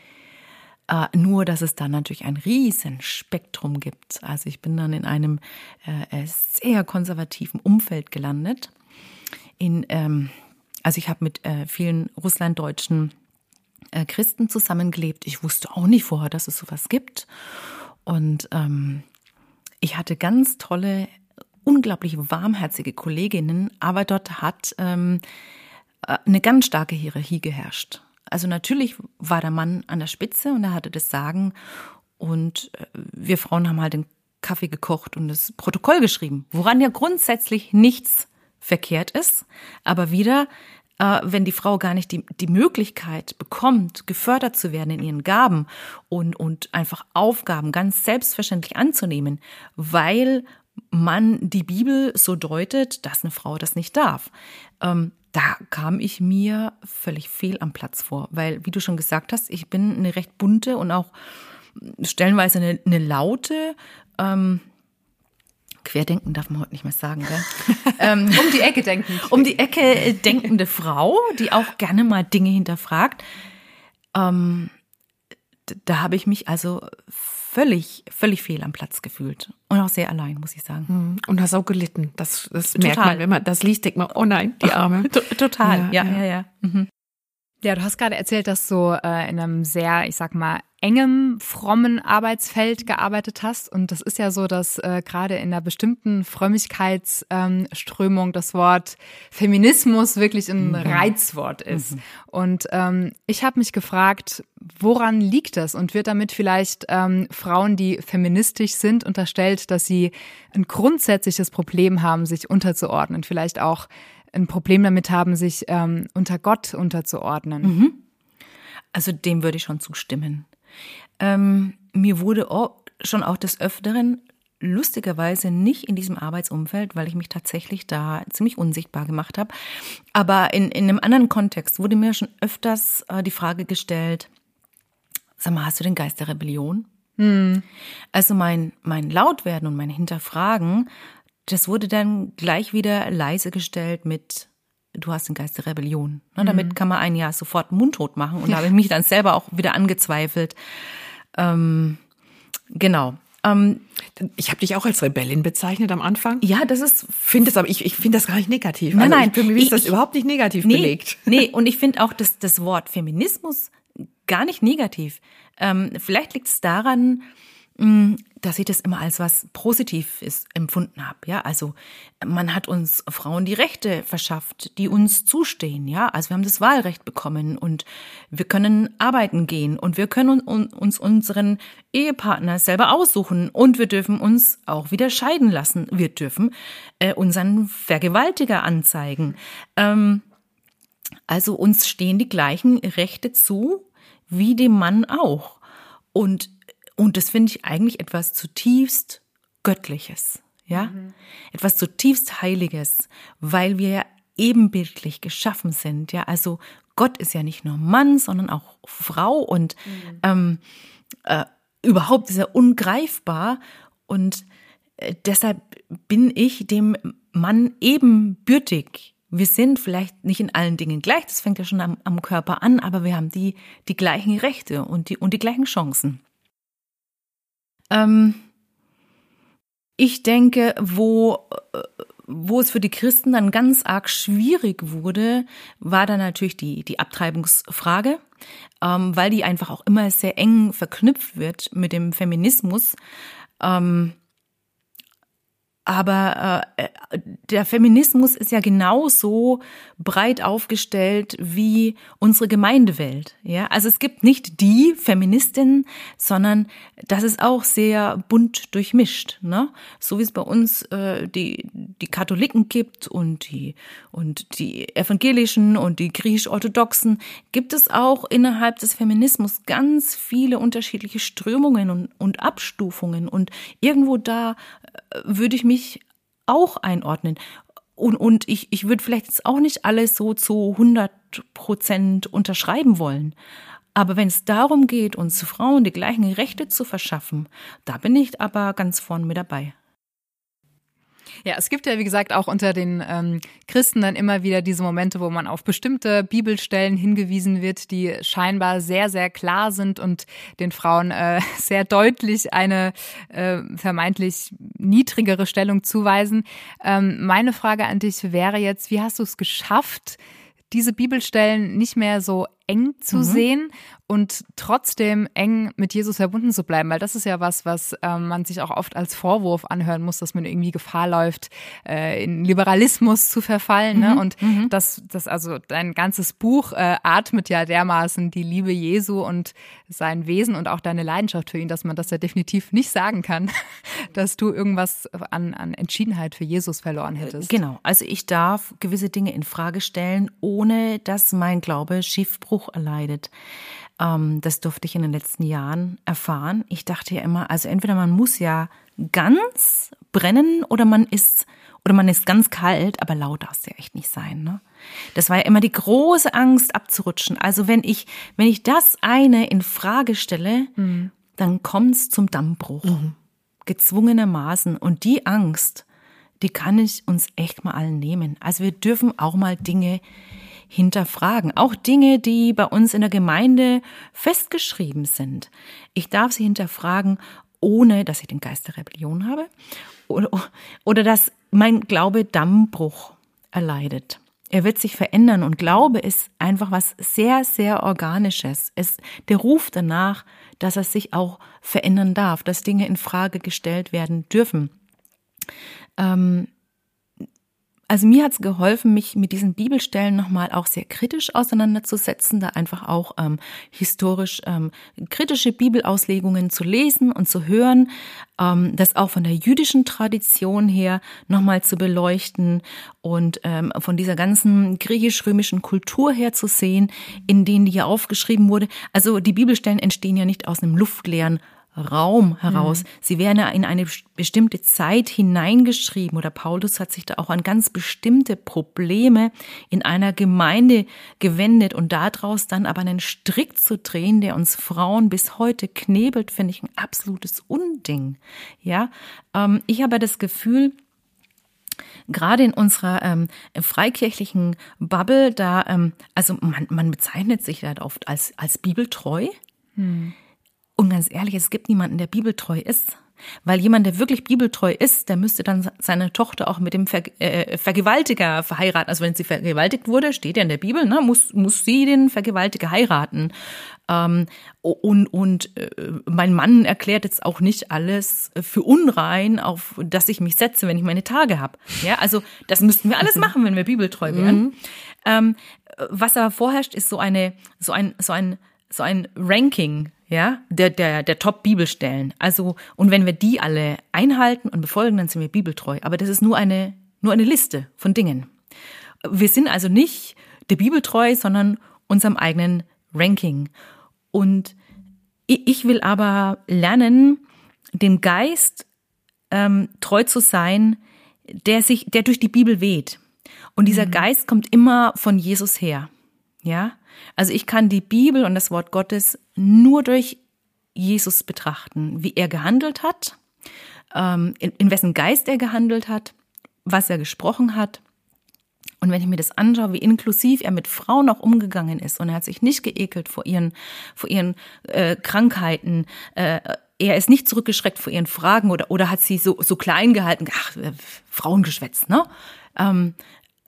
Äh, nur, dass es dann natürlich ein riesen Spektrum gibt. Also ich bin dann in einem äh, äh sehr konservativen Umfeld gelandet. In, ähm, also ich habe mit äh, vielen russlanddeutschen äh, Christen zusammengelebt. Ich wusste auch nicht vorher, dass es sowas gibt. Und ähm, ich hatte ganz tolle, unglaublich warmherzige Kolleginnen, aber dort hat ähm, äh, eine ganz starke Hierarchie geherrscht. Also natürlich war der Mann an der Spitze und er hatte das Sagen und äh, wir Frauen haben halt den Kaffee gekocht und das Protokoll geschrieben, woran ja grundsätzlich nichts verkehrt ist, aber wieder, äh, wenn die Frau gar nicht die, die Möglichkeit bekommt, gefördert zu werden in ihren Gaben und, und einfach Aufgaben ganz selbstverständlich anzunehmen, weil man die Bibel so deutet, dass eine Frau das nicht darf. Ähm, da kam ich mir völlig fehl am Platz vor, weil, wie du schon gesagt hast, ich bin eine recht bunte und auch stellenweise eine, eine laute, ähm, Querdenken darf man heute nicht mehr sagen, gell? ähm, um die Ecke denken. Um die Ecke denkende Frau, die auch gerne mal Dinge hinterfragt. Ähm, da habe ich mich also völlig, völlig fehl am Platz gefühlt. Und auch sehr allein, muss ich sagen. Hm. Und hast auch gelitten. Das, das merkt man, wenn man das liest, denkt man, oh nein, die Arme. Total, ja, ja, ja. ja. ja. Mhm. Ja, du hast gerade erzählt, dass du äh, in einem sehr, ich sag mal, engem, frommen Arbeitsfeld gearbeitet hast. Und das ist ja so, dass äh, gerade in einer bestimmten Frömmigkeitsströmung ähm, das Wort Feminismus wirklich ein mhm. Reizwort ist. Mhm. Und ähm, ich habe mich gefragt, woran liegt das? Und wird damit vielleicht ähm, Frauen, die feministisch sind, unterstellt, dass sie ein grundsätzliches Problem haben, sich unterzuordnen? Vielleicht auch ein Problem damit haben, sich ähm, unter Gott unterzuordnen. Mhm. Also dem würde ich schon zustimmen. Ähm, mir wurde auch, schon auch des Öfteren lustigerweise nicht in diesem Arbeitsumfeld, weil ich mich tatsächlich da ziemlich unsichtbar gemacht habe. Aber in, in einem anderen Kontext wurde mir schon öfters äh, die Frage gestellt, sag mal, hast du den Geist der Rebellion? Hm. Also mein, mein Lautwerden und mein Hinterfragen das wurde dann gleich wieder leise gestellt mit du hast den Geist der Rebellion. Ne, mhm. Damit kann man einen ja sofort mundtot machen. Und da habe ich mich dann selber auch wieder angezweifelt. Ähm, genau. Ähm, ich habe dich auch als Rebellin bezeichnet am Anfang. Ja, das ist. Finde es aber ich, ich finde das gar nicht negativ. Nein, also nein. Für mich ist das ich, überhaupt nicht negativ nee, belegt. Nee, und ich finde auch das, das Wort Feminismus gar nicht negativ. Ähm, vielleicht liegt es daran, dass ich das immer als was Positives empfunden habe. Ja, also man hat uns Frauen die Rechte verschafft, die uns zustehen. Ja, also wir haben das Wahlrecht bekommen und wir können arbeiten gehen und wir können uns unseren Ehepartner selber aussuchen und wir dürfen uns auch wieder scheiden lassen. Wir dürfen äh, unseren Vergewaltiger anzeigen. Ähm, also uns stehen die gleichen Rechte zu wie dem Mann auch. Und und das finde ich eigentlich etwas zutiefst Göttliches, ja? Mhm. Etwas zutiefst Heiliges, weil wir ja ebenbildlich geschaffen sind, ja? Also Gott ist ja nicht nur Mann, sondern auch Frau und mhm. ähm, äh, überhaupt ist er ungreifbar und äh, deshalb bin ich dem Mann ebenbürtig. Wir sind vielleicht nicht in allen Dingen gleich, das fängt ja schon am, am Körper an, aber wir haben die, die gleichen Rechte und die, und die gleichen Chancen. Ähm, ich denke, wo, wo es für die Christen dann ganz arg schwierig wurde, war dann natürlich die, die Abtreibungsfrage, ähm, weil die einfach auch immer sehr eng verknüpft wird mit dem Feminismus. Ähm, aber äh, der Feminismus ist ja genauso breit aufgestellt wie unsere Gemeindewelt. Ja, also es gibt nicht die Feministin, sondern das ist auch sehr bunt durchmischt. Ne? So wie es bei uns äh, die die Katholiken gibt und die und die evangelischen und die griechisch-orthodoxen, gibt es auch innerhalb des Feminismus ganz viele unterschiedliche Strömungen und, und Abstufungen und irgendwo da äh, würde ich mich mich auch einordnen. Und, und ich, ich würde vielleicht jetzt auch nicht alles so zu 100 Prozent unterschreiben wollen. Aber wenn es darum geht, uns Frauen die gleichen Rechte zu verschaffen, da bin ich aber ganz vorn mit dabei. Ja, es gibt ja, wie gesagt, auch unter den ähm, Christen dann immer wieder diese Momente, wo man auf bestimmte Bibelstellen hingewiesen wird, die scheinbar sehr, sehr klar sind und den Frauen äh, sehr deutlich eine äh, vermeintlich niedrigere Stellung zuweisen. Ähm, meine Frage an dich wäre jetzt, wie hast du es geschafft, diese Bibelstellen nicht mehr so eng zu mhm. sehen und trotzdem eng mit Jesus verbunden zu bleiben, weil das ist ja was, was ähm, man sich auch oft als Vorwurf anhören muss, dass man irgendwie Gefahr läuft, äh, in Liberalismus zu verfallen. Ne? Mhm. Und mhm. das, das also dein ganzes Buch äh, atmet ja dermaßen die Liebe Jesu und sein Wesen und auch deine Leidenschaft für ihn, dass man das ja definitiv nicht sagen kann, dass du irgendwas an, an Entschiedenheit für Jesus verloren hättest. Genau, also ich darf gewisse Dinge in Frage stellen, ohne dass mein Glaube Schiffbruch erleidet. Ähm, das durfte ich in den letzten Jahren erfahren. Ich dachte ja immer, also entweder man muss ja ganz brennen oder man ist oder man ist ganz kalt, aber laut darf es ja echt nicht sein. Ne? Das war ja immer die große Angst abzurutschen. Also wenn ich, wenn ich das eine in Frage stelle, mhm. dann kommt's zum Dammbruch. Mhm. Gezwungenermaßen. Und die Angst, die kann ich uns echt mal allen nehmen. Also wir dürfen auch mal Dinge hinterfragen. Auch Dinge, die bei uns in der Gemeinde festgeschrieben sind. Ich darf sie hinterfragen, ohne dass ich den Geist der Rebellion habe oder, oder dass mein Glaube Dammbruch erleidet. Er wird sich verändern und Glaube ist einfach was sehr, sehr Organisches. Es, der Ruf danach, dass er sich auch verändern darf, dass Dinge in Frage gestellt werden dürfen. Ähm, also mir hat es geholfen, mich mit diesen Bibelstellen nochmal auch sehr kritisch auseinanderzusetzen, da einfach auch ähm, historisch ähm, kritische Bibelauslegungen zu lesen und zu hören, ähm, das auch von der jüdischen Tradition her nochmal zu beleuchten und ähm, von dieser ganzen griechisch-römischen Kultur her zu sehen, in denen die hier aufgeschrieben wurde. Also die Bibelstellen entstehen ja nicht aus einem luftleeren Raum heraus. Mhm. Sie werden ja in eine bestimmte Zeit hineingeschrieben oder Paulus hat sich da auch an ganz bestimmte Probleme in einer Gemeinde gewendet und daraus dann aber einen Strick zu drehen, der uns Frauen bis heute knebelt, finde ich ein absolutes Unding. Ja, ähm, ich habe das Gefühl, gerade in unserer ähm, freikirchlichen Bubble, da, ähm, also man, man bezeichnet sich halt oft als, als bibeltreu. Hm. Und ganz ehrlich, es gibt niemanden, der bibeltreu ist. Weil jemand, der wirklich bibeltreu ist, der müsste dann seine Tochter auch mit dem Ver äh, Vergewaltiger verheiraten. Also wenn sie vergewaltigt wurde, steht ja in der Bibel, ne, muss, muss sie den Vergewaltiger heiraten. Ähm, und und äh, mein Mann erklärt jetzt auch nicht alles für unrein, auf das ich mich setze, wenn ich meine Tage habe. Ja, also das müssten wir alles machen, wenn wir bibeltreu wären. Mhm. Ähm, was aber vorherrscht, ist so eine, so ein, so ein, so ein Ranking ja, der, der, der Top-Bibelstellen. Also, und wenn wir die alle einhalten und befolgen, dann sind wir bibeltreu. Aber das ist nur eine, nur eine Liste von Dingen. Wir sind also nicht der Bibeltreu, sondern unserem eigenen Ranking. Und ich will aber lernen, dem Geist ähm, treu zu sein, der sich, der durch die Bibel weht. Und dieser mhm. Geist kommt immer von Jesus her. Ja, also ich kann die Bibel und das Wort Gottes nur durch Jesus betrachten, wie er gehandelt hat, ähm, in wessen Geist er gehandelt hat, was er gesprochen hat. Und wenn ich mir das anschaue, wie inklusiv er mit Frauen auch umgegangen ist und er hat sich nicht geekelt vor ihren, vor ihren äh, Krankheiten, äh, er ist nicht zurückgeschreckt vor ihren Fragen oder, oder hat sie so, so klein gehalten, ach, äh, Frauengeschwätz, ne? Ähm,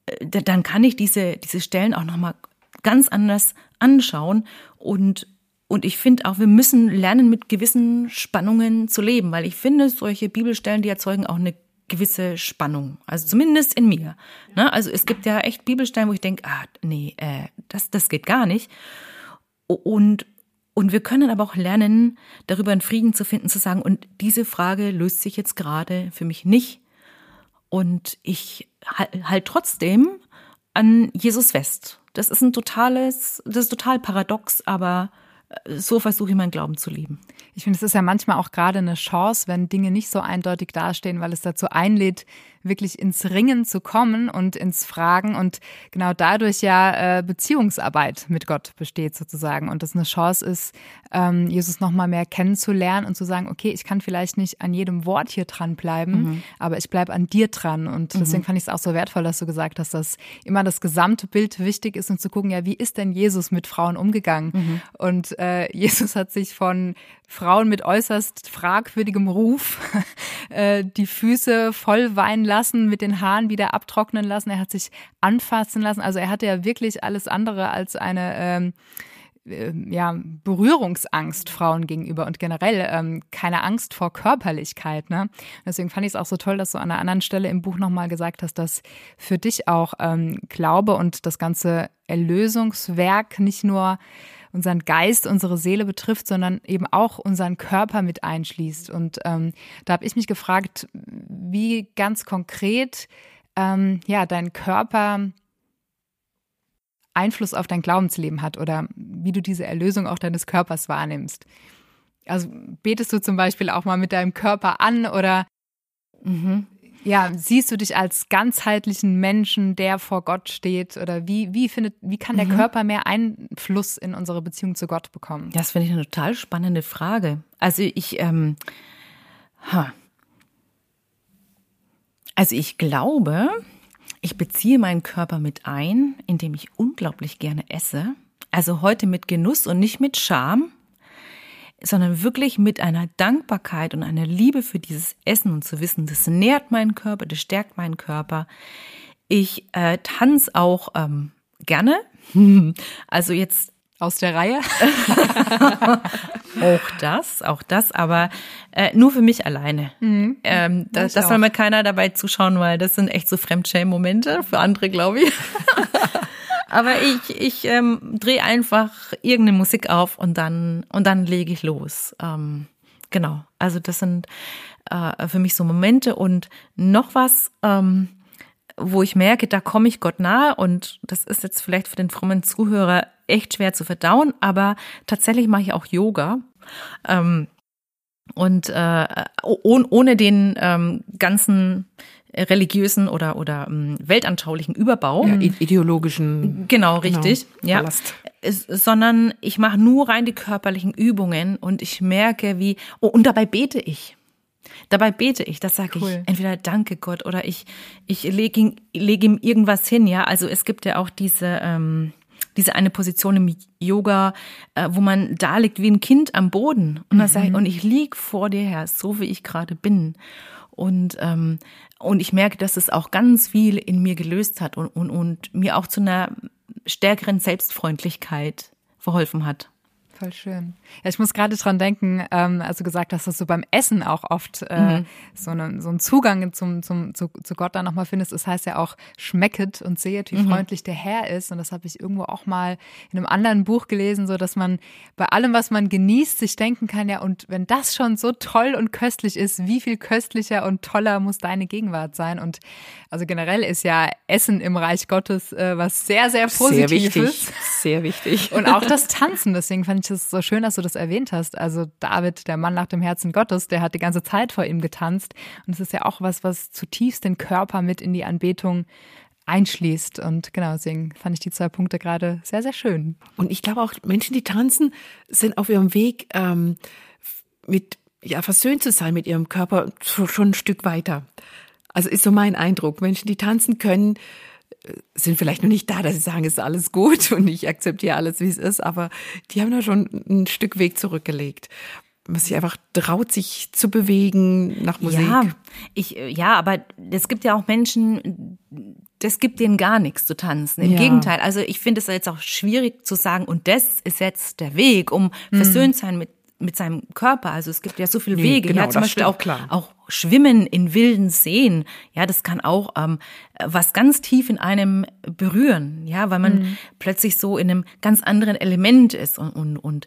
äh, dann kann ich diese, diese Stellen auch nochmal ganz anders anschauen und und ich finde auch, wir müssen lernen, mit gewissen Spannungen zu leben, weil ich finde, solche Bibelstellen, die erzeugen auch eine gewisse Spannung. Also zumindest in mir. Ne? Also es gibt ja echt Bibelstellen, wo ich denke, ah, nee, äh, das, das geht gar nicht. Und, und wir können aber auch lernen, darüber einen Frieden zu finden, zu sagen, und diese Frage löst sich jetzt gerade für mich nicht. Und ich halt trotzdem an Jesus fest. Das ist ein totales, das ist total paradox, aber so versuche ich meinen Glauben zu leben. Ich finde, es ist ja manchmal auch gerade eine Chance, wenn Dinge nicht so eindeutig dastehen, weil es dazu einlädt, wirklich ins Ringen zu kommen und ins Fragen und genau dadurch ja äh, Beziehungsarbeit mit Gott besteht sozusagen und das eine Chance ist, ähm, Jesus noch mal mehr kennenzulernen und zu sagen, okay, ich kann vielleicht nicht an jedem Wort hier dranbleiben, mhm. aber ich bleibe an dir dran und mhm. deswegen fand ich es auch so wertvoll, dass du gesagt hast, dass immer das gesamte Bild wichtig ist und zu gucken, ja, wie ist denn Jesus mit Frauen umgegangen? Mhm. Und äh, Jesus hat sich von Frauen mit äußerst fragwürdigem Ruf äh, die Füße voll weinen lassen, mit den Haaren wieder abtrocknen lassen. Er hat sich anfassen lassen. Also er hatte ja wirklich alles andere als eine ähm, äh, ja, Berührungsangst Frauen gegenüber und generell ähm, keine Angst vor Körperlichkeit. Ne? Deswegen fand ich es auch so toll, dass du an einer anderen Stelle im Buch nochmal gesagt hast, dass für dich auch ähm, Glaube und das ganze Erlösungswerk nicht nur unseren Geist, unsere Seele betrifft, sondern eben auch unseren Körper mit einschließt. Und ähm, da habe ich mich gefragt, wie ganz konkret ähm, ja dein Körper Einfluss auf dein Glaubensleben hat oder wie du diese Erlösung auch deines Körpers wahrnimmst. Also betest du zum Beispiel auch mal mit deinem Körper an oder mhm. Ja, siehst du dich als ganzheitlichen Menschen, der vor Gott steht? Oder wie, wie findet, wie kann der mhm. Körper mehr Einfluss in unsere Beziehung zu Gott bekommen? Das finde ich eine total spannende Frage. Also ich, ähm, ha. also ich glaube, ich beziehe meinen Körper mit ein, indem ich unglaublich gerne esse. Also heute mit Genuss und nicht mit Scham, sondern wirklich mit einer Dankbarkeit und einer Liebe für dieses Essen und zu wissen, das nährt meinen Körper, das stärkt meinen Körper. Ich äh, tanze auch ähm, gerne. Also jetzt aus der Reihe? auch das, auch das, aber äh, nur für mich alleine. Mhm. Ähm, das, das soll mir keiner dabei zuschauen, weil das sind echt so Fremdschämen-Momente für andere, glaube ich. aber ich, ich ähm, drehe einfach irgendeine Musik auf und dann und dann lege ich los. Ähm, genau, also das sind äh, für mich so Momente und noch was. Ähm, wo ich merke, da komme ich Gott nahe und das ist jetzt vielleicht für den frommen Zuhörer echt schwer zu verdauen, aber tatsächlich mache ich auch Yoga. Ähm, und äh, ohne den ähm, ganzen religiösen oder oder ähm, weltanschaulichen Überbau, ja, ideologischen, genau richtig, genau, ja, ist, sondern ich mache nur rein die körperlichen Übungen und ich merke, wie oh, und dabei bete ich. Dabei bete ich, das sage cool. ich entweder danke Gott oder ich, ich lege ihm, leg ihm irgendwas hin, ja. Also es gibt ja auch diese, ähm, diese eine Position im Yoga, äh, wo man da liegt wie ein Kind am Boden. Und, mhm. sage ich, und ich lieg vor dir her, so wie ich gerade bin. Und, ähm, und ich merke, dass es auch ganz viel in mir gelöst hat und, und, und mir auch zu einer stärkeren Selbstfreundlichkeit verholfen hat. Voll schön. Ja, ich muss gerade dran denken, ähm, als du gesagt hast, dass du beim Essen auch oft äh, mhm. so, eine, so einen Zugang zum, zum, zu, zu Gott da nochmal findest. Das heißt ja auch, schmecket und sehet, wie mhm. freundlich der Herr ist. Und das habe ich irgendwo auch mal in einem anderen Buch gelesen, so dass man bei allem, was man genießt, sich denken kann, ja, und wenn das schon so toll und köstlich ist, wie viel köstlicher und toller muss deine Gegenwart sein? Und also generell ist ja Essen im Reich Gottes äh, was sehr, sehr Positives. Sehr wichtig. Sehr wichtig. Und auch das Tanzen, deswegen fand ich ich es so schön, dass du das erwähnt hast. Also David, der Mann nach dem Herzen Gottes, der hat die ganze Zeit vor ihm getanzt. Und es ist ja auch was, was zutiefst den Körper mit in die Anbetung einschließt. Und genau, deswegen fand ich die zwei Punkte gerade sehr, sehr schön. Und ich glaube auch, Menschen, die tanzen, sind auf ihrem Weg ähm, mit, ja, versöhnt zu sein mit ihrem Körper schon ein Stück weiter. Also ist so mein Eindruck. Menschen, die tanzen können, sind vielleicht noch nicht da, dass sie sagen, es ist alles gut und ich akzeptiere alles, wie es ist, aber die haben da schon ein Stück Weg zurückgelegt. Man sich einfach traut, sich zu bewegen nach Musik. Ja, ich, ja, aber es gibt ja auch Menschen, das gibt denen gar nichts zu tanzen. Im ja. Gegenteil. Also ich finde es jetzt auch schwierig zu sagen, und das ist jetzt der Weg, um mhm. versöhnt sein mit mit seinem Körper. Also es gibt ja so viele nee, Wege. Genau, ja, zum Beispiel auch, klar. auch Schwimmen in wilden Seen. Ja, das kann auch ähm, was ganz tief in einem berühren. Ja, weil man mhm. plötzlich so in einem ganz anderen Element ist und, und, und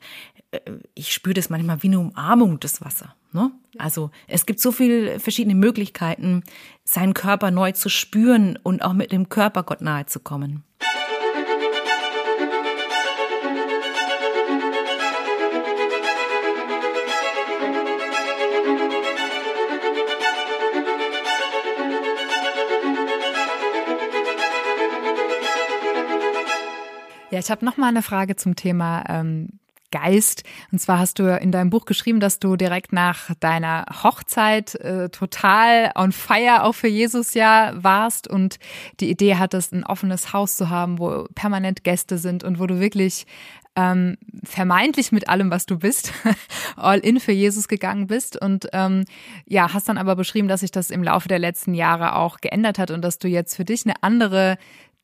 äh, ich spüre das manchmal wie eine Umarmung des Wasser. Ne? Also es gibt so viele verschiedene Möglichkeiten, seinen Körper neu zu spüren und auch mit dem Körper Gott nahe zu kommen. Ja, ich habe noch mal eine Frage zum Thema ähm, Geist. Und zwar hast du in deinem Buch geschrieben, dass du direkt nach deiner Hochzeit äh, total on fire auch für Jesus ja warst und die Idee hattest, ein offenes Haus zu haben, wo permanent Gäste sind und wo du wirklich ähm, vermeintlich mit allem, was du bist, all in für Jesus gegangen bist. Und ähm, ja, hast dann aber beschrieben, dass sich das im Laufe der letzten Jahre auch geändert hat und dass du jetzt für dich eine andere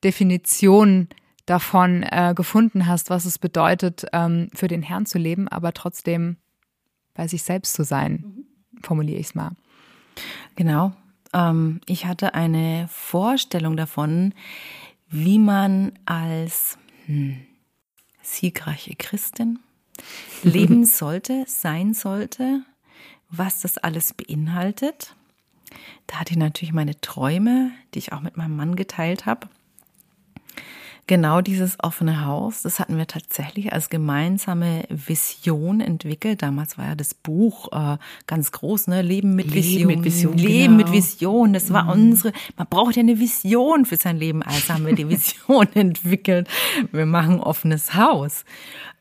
Definition davon äh, gefunden hast, was es bedeutet, ähm, für den Herrn zu leben, aber trotzdem bei sich selbst zu sein, mhm. formuliere ich es mal. Genau. Ähm, ich hatte eine Vorstellung davon, wie man als hm, siegreiche Christin leben sollte, sein sollte, was das alles beinhaltet. Da hatte ich natürlich meine Träume, die ich auch mit meinem Mann geteilt habe genau dieses offene Haus, das hatten wir tatsächlich als gemeinsame Vision entwickelt. Damals war ja das Buch äh, ganz groß, ne? Leben mit Vision. Leben mit Vision. Leben genau. mit Vision. Das war mhm. unsere, man braucht ja eine Vision für sein Leben. Also haben wir die Vision entwickelt. Wir machen offenes Haus.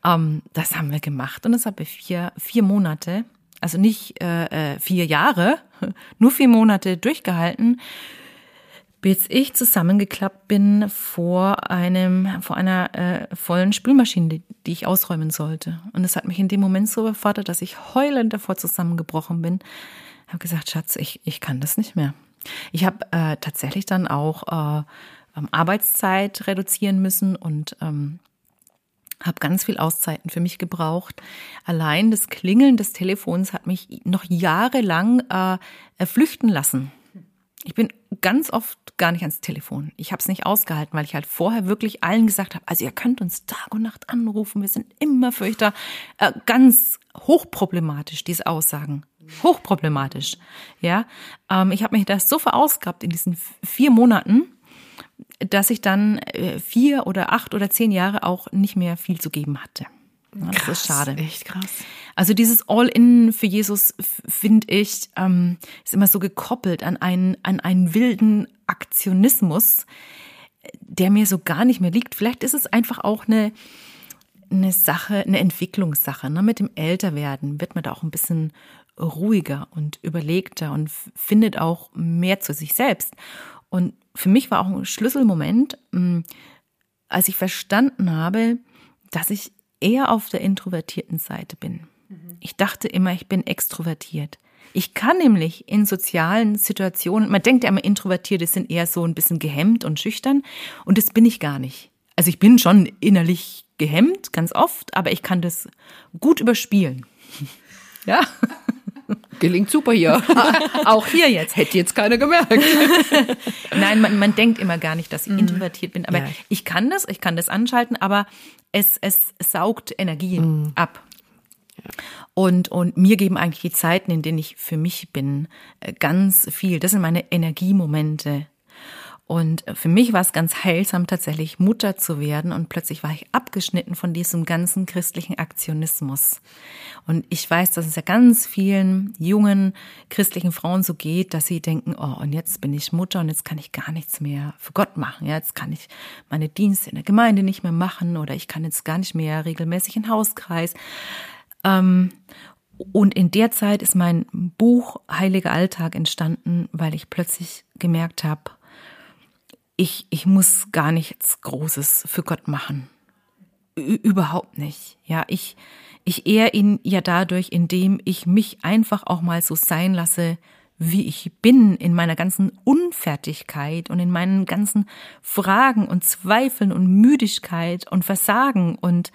Ähm, das haben wir gemacht und das habe ich vier, vier Monate, also nicht äh, äh vier Jahre, nur vier Monate durchgehalten bis ich zusammengeklappt bin vor einem, vor einer äh, vollen Spülmaschine, die, die ich ausräumen sollte. Und es hat mich in dem Moment so überfordert, dass ich heulend davor zusammengebrochen bin. Ich habe gesagt, Schatz, ich, ich kann das nicht mehr. Ich habe äh, tatsächlich dann auch äh, Arbeitszeit reduzieren müssen und ähm, habe ganz viel Auszeiten für mich gebraucht. Allein das Klingeln des Telefons hat mich noch jahrelang äh, flüchten lassen. Ich bin ganz oft gar nicht ans Telefon. Ich habe es nicht ausgehalten, weil ich halt vorher wirklich allen gesagt habe, also ihr könnt uns Tag und Nacht anrufen, wir sind immer für euch da. Äh, ganz hochproblematisch, diese Aussagen. Hochproblematisch. Ja, ähm, ich habe mich da so verausgabt in diesen vier Monaten, dass ich dann äh, vier oder acht oder zehn Jahre auch nicht mehr viel zu geben hatte. Ja, das krass, ist schade. Echt krass. Also dieses All-in für Jesus, finde ich, ähm, ist immer so gekoppelt an einen, an einen wilden Aktionismus, der mir so gar nicht mehr liegt. Vielleicht ist es einfach auch eine, eine Sache, eine Entwicklungssache. Ne? Mit dem Älterwerden wird man da auch ein bisschen ruhiger und überlegter und findet auch mehr zu sich selbst. Und für mich war auch ein Schlüsselmoment, hm, als ich verstanden habe, dass ich eher auf der introvertierten Seite bin. Ich dachte immer, ich bin extrovertiert. Ich kann nämlich in sozialen Situationen, man denkt ja immer, Introvertierte sind eher so ein bisschen gehemmt und schüchtern und das bin ich gar nicht. Also ich bin schon innerlich gehemmt, ganz oft, aber ich kann das gut überspielen. Ja. Gelingt super hier. Auch hier jetzt. Hätte jetzt keiner gemerkt. Nein, man, man denkt immer gar nicht, dass ich mhm. introvertiert bin. Aber ja. ich kann das, ich kann das anschalten, aber es, es saugt Energie mhm. ab. Und, und mir geben eigentlich die Zeiten, in denen ich für mich bin, äh, ganz viel. Das sind meine Energiemomente. Und für mich war es ganz heilsam, tatsächlich Mutter zu werden. Und plötzlich war ich abgeschnitten von diesem ganzen christlichen Aktionismus. Und ich weiß, dass es ja ganz vielen jungen christlichen Frauen so geht, dass sie denken, oh, und jetzt bin ich Mutter und jetzt kann ich gar nichts mehr für Gott machen. Ja, jetzt kann ich meine Dienste in der Gemeinde nicht mehr machen oder ich kann jetzt gar nicht mehr regelmäßig in Hauskreis. Ähm, und in der Zeit ist mein Buch Heiliger Alltag entstanden, weil ich plötzlich gemerkt habe, ich, ich muss gar nichts Großes für Gott machen. Ü überhaupt nicht. Ja, ich, ich ehre ihn ja dadurch, indem ich mich einfach auch mal so sein lasse, wie ich bin, in meiner ganzen Unfertigkeit und in meinen ganzen Fragen und Zweifeln und Müdigkeit und Versagen und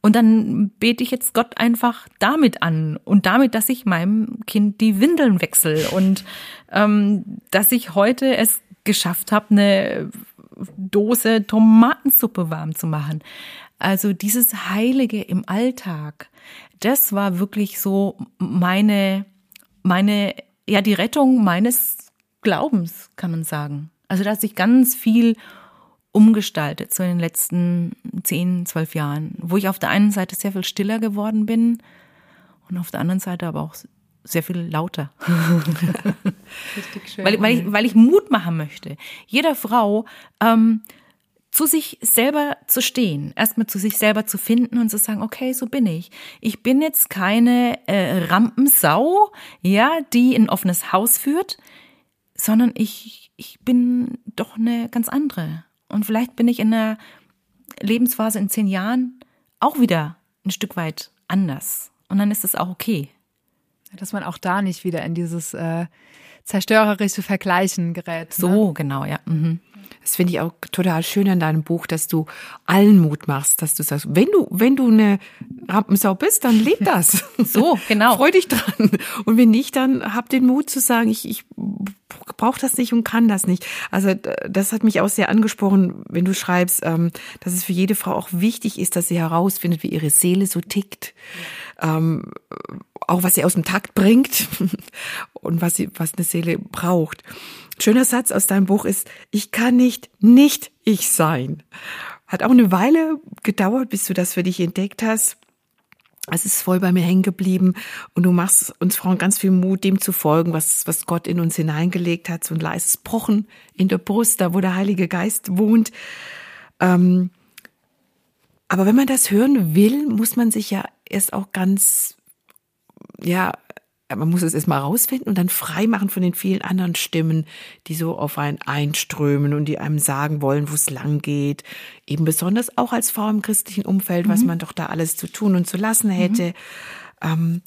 und dann bete ich jetzt Gott einfach damit an und damit, dass ich meinem Kind die Windeln wechsle und ähm, dass ich heute es geschafft habe, eine Dose Tomatensuppe warm zu machen. Also dieses Heilige im Alltag, das war wirklich so meine, meine, ja, die Rettung meines Glaubens, kann man sagen. Also, dass ich ganz viel umgestaltet, so in den letzten zehn, zwölf Jahren, wo ich auf der einen Seite sehr viel stiller geworden bin und auf der anderen Seite aber auch sehr viel lauter. Richtig schön. Weil, weil, ich, weil ich Mut machen möchte. Jeder Frau ähm, zu sich selber zu stehen, erstmal zu sich selber zu finden und zu sagen, okay, so bin ich. Ich bin jetzt keine äh, Rampensau, ja, die in ein offenes Haus führt, sondern ich, ich bin doch eine ganz andere. Und vielleicht bin ich in einer Lebensphase in zehn Jahren auch wieder ein Stück weit anders. Und dann ist es auch okay. Dass man auch da nicht wieder in dieses äh, zerstörerische Vergleichen gerät. Ne? So, genau, ja. Mhm. Das finde ich auch total schön an deinem Buch, dass du allen Mut machst, dass du sagst, wenn du, wenn du eine Rampensau bist, dann leb das. So, genau. Freu dich dran. Und wenn nicht, dann hab den Mut zu sagen, ich, ich brauche das nicht und kann das nicht. Also das hat mich auch sehr angesprochen, wenn du schreibst, ähm, dass es für jede Frau auch wichtig ist, dass sie herausfindet, wie ihre Seele so tickt. Ähm, auch was sie aus dem Takt bringt und was sie, was eine Seele braucht. Schöner Satz aus deinem Buch ist, ich kann nicht nicht ich sein. Hat auch eine Weile gedauert, bis du das für dich entdeckt hast. Es ist voll bei mir hängen geblieben und du machst uns Frauen ganz viel Mut, dem zu folgen, was, was Gott in uns hineingelegt hat, so ein leises Pochen in der Brust, da wo der Heilige Geist wohnt. Ähm, aber wenn man das hören will, muss man sich ja erst auch ganz, ja, man muss es erstmal rausfinden und dann frei machen von den vielen anderen Stimmen, die so auf einen einströmen und die einem sagen wollen, wo es lang geht. Eben besonders auch als Frau im christlichen Umfeld, mhm. was man doch da alles zu tun und zu lassen hätte. Mhm.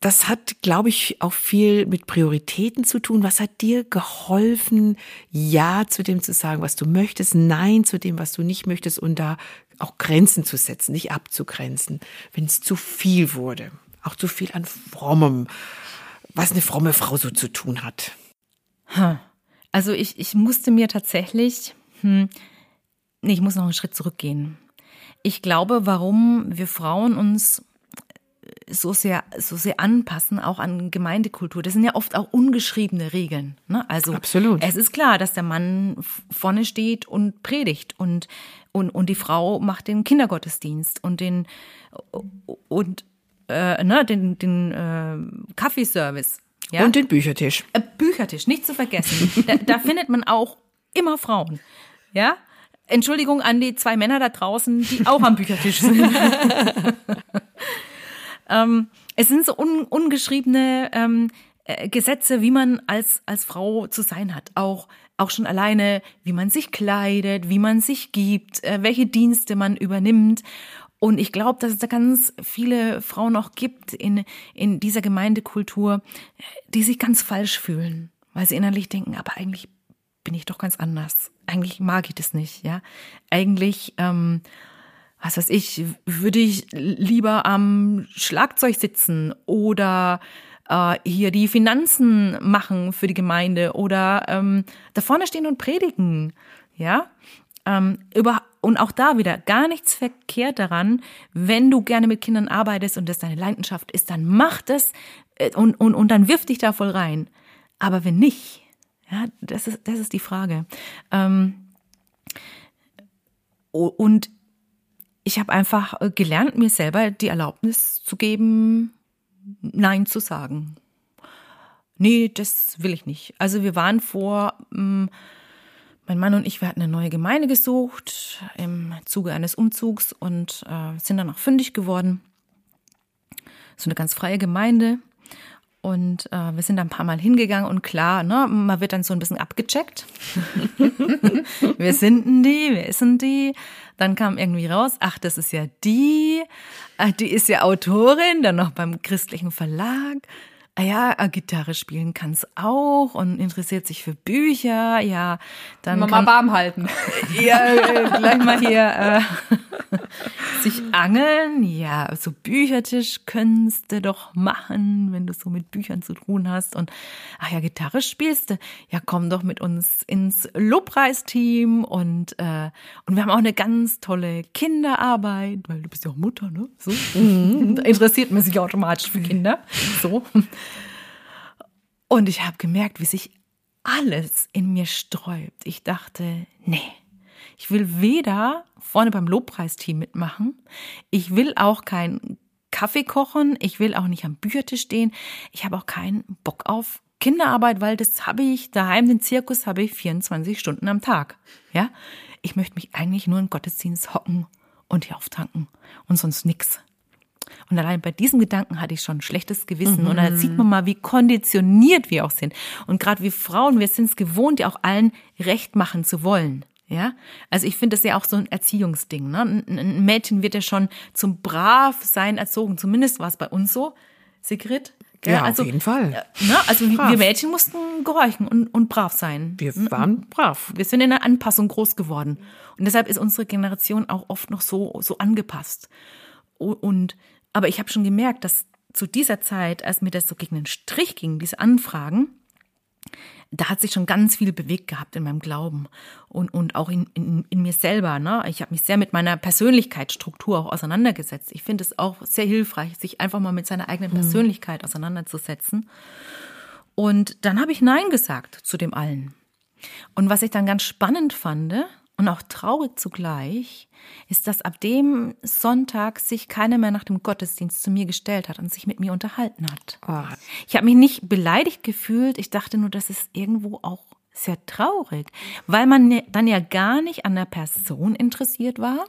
Das hat, glaube ich, auch viel mit Prioritäten zu tun. Was hat dir geholfen, Ja zu dem zu sagen, was du möchtest, Nein zu dem, was du nicht möchtest und da auch Grenzen zu setzen, nicht abzugrenzen, wenn es zu viel wurde? auch zu viel an frommem, was eine fromme Frau so zu tun hat. Also ich, ich musste mir tatsächlich, hm, nee, ich muss noch einen Schritt zurückgehen. Ich glaube, warum wir Frauen uns so sehr, so sehr anpassen, auch an Gemeindekultur. Das sind ja oft auch ungeschriebene Regeln. Ne? Also Absolut. es ist klar, dass der Mann vorne steht und predigt und, und, und die Frau macht den Kindergottesdienst und den und äh, ne, den, den äh, Kaffeeservice. Ja? Und den Büchertisch. Äh, Büchertisch, nicht zu vergessen. da, da findet man auch immer Frauen. Ja? Entschuldigung an die zwei Männer da draußen, die auch am Büchertisch sind. ähm, es sind so un, ungeschriebene ähm, äh, Gesetze, wie man als, als Frau zu sein hat. Auch, auch schon alleine, wie man sich kleidet, wie man sich gibt, äh, welche Dienste man übernimmt. Und ich glaube, dass es da ganz viele Frauen auch gibt in, in dieser Gemeindekultur, die sich ganz falsch fühlen, weil sie innerlich denken, aber eigentlich bin ich doch ganz anders. Eigentlich mag ich das nicht, ja. Eigentlich, ähm, was weiß ich, würde ich lieber am Schlagzeug sitzen oder äh, hier die Finanzen machen für die Gemeinde oder ähm, da vorne stehen und predigen, ja. Ähm, über, und auch da wieder gar nichts verkehrt daran, wenn du gerne mit Kindern arbeitest und das deine Leidenschaft ist, dann mach das äh, und, und, und dann wirf dich da voll rein. Aber wenn nicht, ja, das ist, das ist die Frage. Ähm, und ich habe einfach äh, gelernt, mir selber die Erlaubnis zu geben, Nein zu sagen. Nee, das will ich nicht. Also wir waren vor ähm, mein Mann und ich, wir hatten eine neue Gemeinde gesucht im Zuge eines Umzugs und äh, sind dann auch fündig geworden. So eine ganz freie Gemeinde. Und äh, wir sind da ein paar Mal hingegangen und klar, ne, man wird dann so ein bisschen abgecheckt. wer sind denn die? Wer ist denn die? Dann kam irgendwie raus, ach, das ist ja die. Ach, die ist ja Autorin, dann noch beim christlichen Verlag ah ja, äh, Gitarre spielen kann's auch und interessiert sich für Bücher, ja, dann Mama kann, warm halten. Ja, äh, gleich mal hier äh, sich angeln, ja, so Büchertisch könntest du doch machen, wenn du so mit Büchern zu tun hast und ach ja, Gitarre spielst du, ja, komm doch mit uns ins Lobpreisteam und äh, und wir haben auch eine ganz tolle Kinderarbeit, weil du bist ja auch Mutter, ne? So mhm. interessiert man sich automatisch für Kinder, so. Und ich habe gemerkt, wie sich alles in mir sträubt. Ich dachte, nee, ich will weder vorne beim Lobpreisteam mitmachen, ich will auch keinen Kaffee kochen, ich will auch nicht am Büchertisch stehen, ich habe auch keinen Bock auf Kinderarbeit, weil das habe ich daheim, den Zirkus habe ich 24 Stunden am Tag. Ja, ich möchte mich eigentlich nur in Gottesdienst hocken und hier auftanken und sonst nix. Und allein bei diesem Gedanken hatte ich schon ein schlechtes Gewissen. Mhm. Und da sieht man mal, wie konditioniert wir auch sind. Und gerade wir Frauen, wir sind es gewohnt, ja auch allen recht machen zu wollen. Ja, also ich finde das ja auch so ein Erziehungsding. Ne? Ein Mädchen wird ja schon zum brav sein erzogen. Zumindest war es bei uns so. Sigrid? Gell? Ja, also, auf jeden Fall. äh, Ne? Also Brav. wir Mädchen mussten gehorchen und, und brav sein. Wir waren brav. Wir sind in der Anpassung groß geworden. Und deshalb ist unsere Generation auch oft noch so, so angepasst. Und, aber ich habe schon gemerkt, dass zu dieser Zeit, als mir das so gegen den Strich ging, diese Anfragen, da hat sich schon ganz viel bewegt gehabt in meinem Glauben und, und auch in, in, in mir selber. Ne? Ich habe mich sehr mit meiner Persönlichkeitsstruktur auch auseinandergesetzt. Ich finde es auch sehr hilfreich, sich einfach mal mit seiner eigenen Persönlichkeit auseinanderzusetzen. Und dann habe ich Nein gesagt zu dem allen. Und was ich dann ganz spannend fand und auch traurig zugleich, ist, dass ab dem Sonntag sich keiner mehr nach dem Gottesdienst zu mir gestellt hat und sich mit mir unterhalten hat. Oh. Ich habe mich nicht beleidigt gefühlt, ich dachte nur, das ist irgendwo auch sehr traurig, weil man dann ja gar nicht an der Person interessiert war,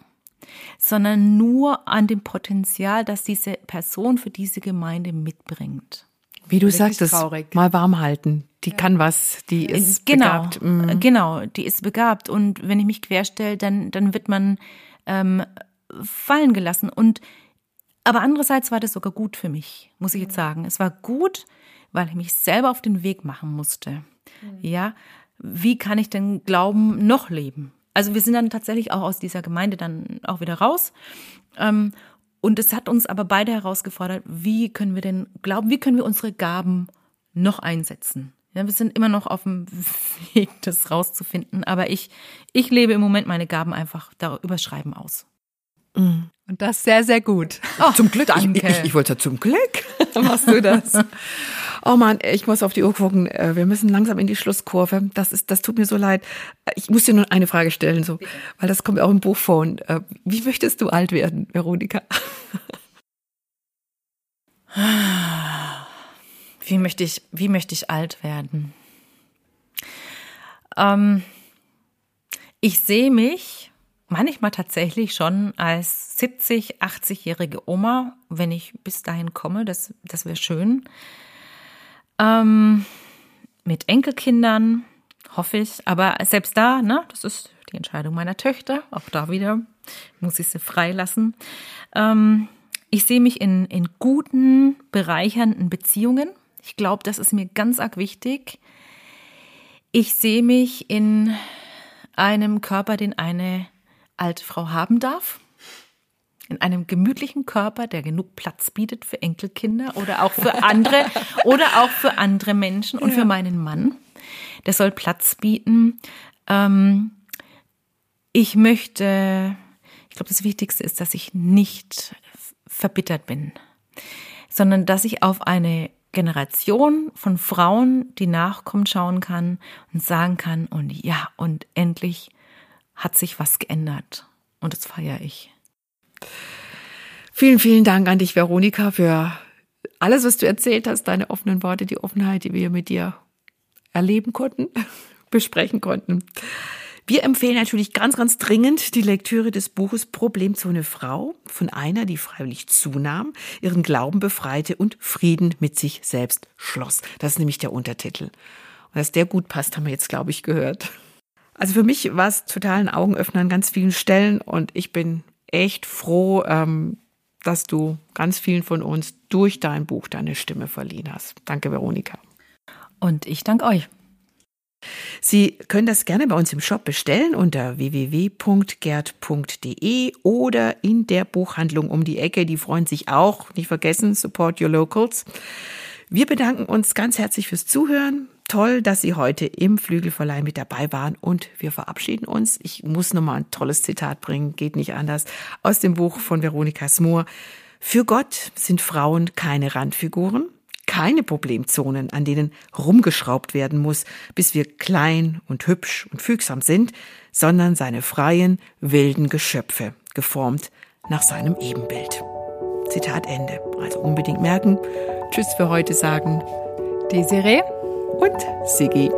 sondern nur an dem Potenzial, das diese Person für diese Gemeinde mitbringt. Wie du sagtest, traurig. mal warm halten. Die kann was, die ist genau, begabt. Mm. genau, die ist begabt und wenn ich mich querstelle, dann dann wird man ähm, fallen gelassen und aber andererseits war das sogar gut für mich, muss ich jetzt sagen. Es war gut, weil ich mich selber auf den Weg machen musste. Ja, wie kann ich denn Glauben noch leben? Also wir sind dann tatsächlich auch aus dieser Gemeinde dann auch wieder raus. Ähm, und es hat uns aber beide herausgefordert, wie können wir denn glauben, wie können wir unsere Gaben noch einsetzen? Ja, wir sind immer noch auf dem Weg, das rauszufinden, aber ich, ich lebe im Moment meine Gaben einfach darüber Schreiben aus. Und das sehr, sehr gut. zum Glück. danke. Ich, ich, ich wollte zum Glück machst du das. Oh Mann, ich muss auf die Uhr gucken. Äh, Wir müssen langsam in die Schlusskurve. Das ist, das tut mir so leid. Äh, Ich muss dir nur eine Frage stellen, so, weil das kommt auch im Buch vor. Und, äh, wie möchtest du alt werden, Veronika? Wie möchte ich, wie möchte ich alt werden? Ähm, ich sehe mich manchmal tatsächlich schon als 70, 80-jährige Oma, wenn ich bis dahin komme. Das, das wäre schön. Ähm, mit Enkelkindern, hoffe ich. Aber selbst da, ne, das ist die Entscheidung meiner Töchter. Auch da wieder muss ich sie freilassen. Ähm, ich sehe mich in, in guten, bereichernden Beziehungen. Ich glaube, das ist mir ganz arg wichtig. Ich sehe mich in einem Körper, den eine alte Frau haben darf. In einem gemütlichen Körper, der genug Platz bietet für Enkelkinder oder auch für andere oder auch für andere Menschen und für meinen Mann. Der soll Platz bieten. Ähm, ich möchte, ich glaube, das Wichtigste ist, dass ich nicht verbittert bin, sondern dass ich auf eine Generation von Frauen, die nachkommt, schauen kann und sagen kann, und ja, und endlich hat sich was geändert. Und das feiere ich. Vielen, vielen Dank an dich, Veronika, für alles, was du erzählt hast, deine offenen Worte, die Offenheit, die wir mit dir erleben konnten, besprechen konnten. Wir empfehlen natürlich ganz, ganz dringend die Lektüre des Buches Problemzone Frau von einer, die freiwillig zunahm, ihren Glauben befreite und Frieden mit sich selbst schloss. Das ist nämlich der Untertitel. Und dass der gut passt, haben wir jetzt, glaube ich, gehört. Also für mich war es total ein Augenöffner an ganz vielen Stellen und ich bin echt froh, ähm, dass du ganz vielen von uns durch dein Buch deine Stimme verliehen hast. Danke, Veronika. Und ich danke euch. Sie können das gerne bei uns im Shop bestellen unter www.gerd.de oder in der Buchhandlung um die Ecke. Die freuen sich auch. Nicht vergessen, support your locals. Wir bedanken uns ganz herzlich fürs Zuhören. Toll, dass Sie heute im Flügelverleih mit dabei waren und wir verabschieden uns. Ich muss nochmal ein tolles Zitat bringen, geht nicht anders, aus dem Buch von Veronika Smoor. Für Gott sind Frauen keine Randfiguren, keine Problemzonen, an denen rumgeschraubt werden muss, bis wir klein und hübsch und fügsam sind, sondern seine freien, wilden Geschöpfe, geformt nach seinem Ebenbild. Zitat Ende. Also unbedingt merken. Tschüss für heute sagen Desiree? Und Sigi.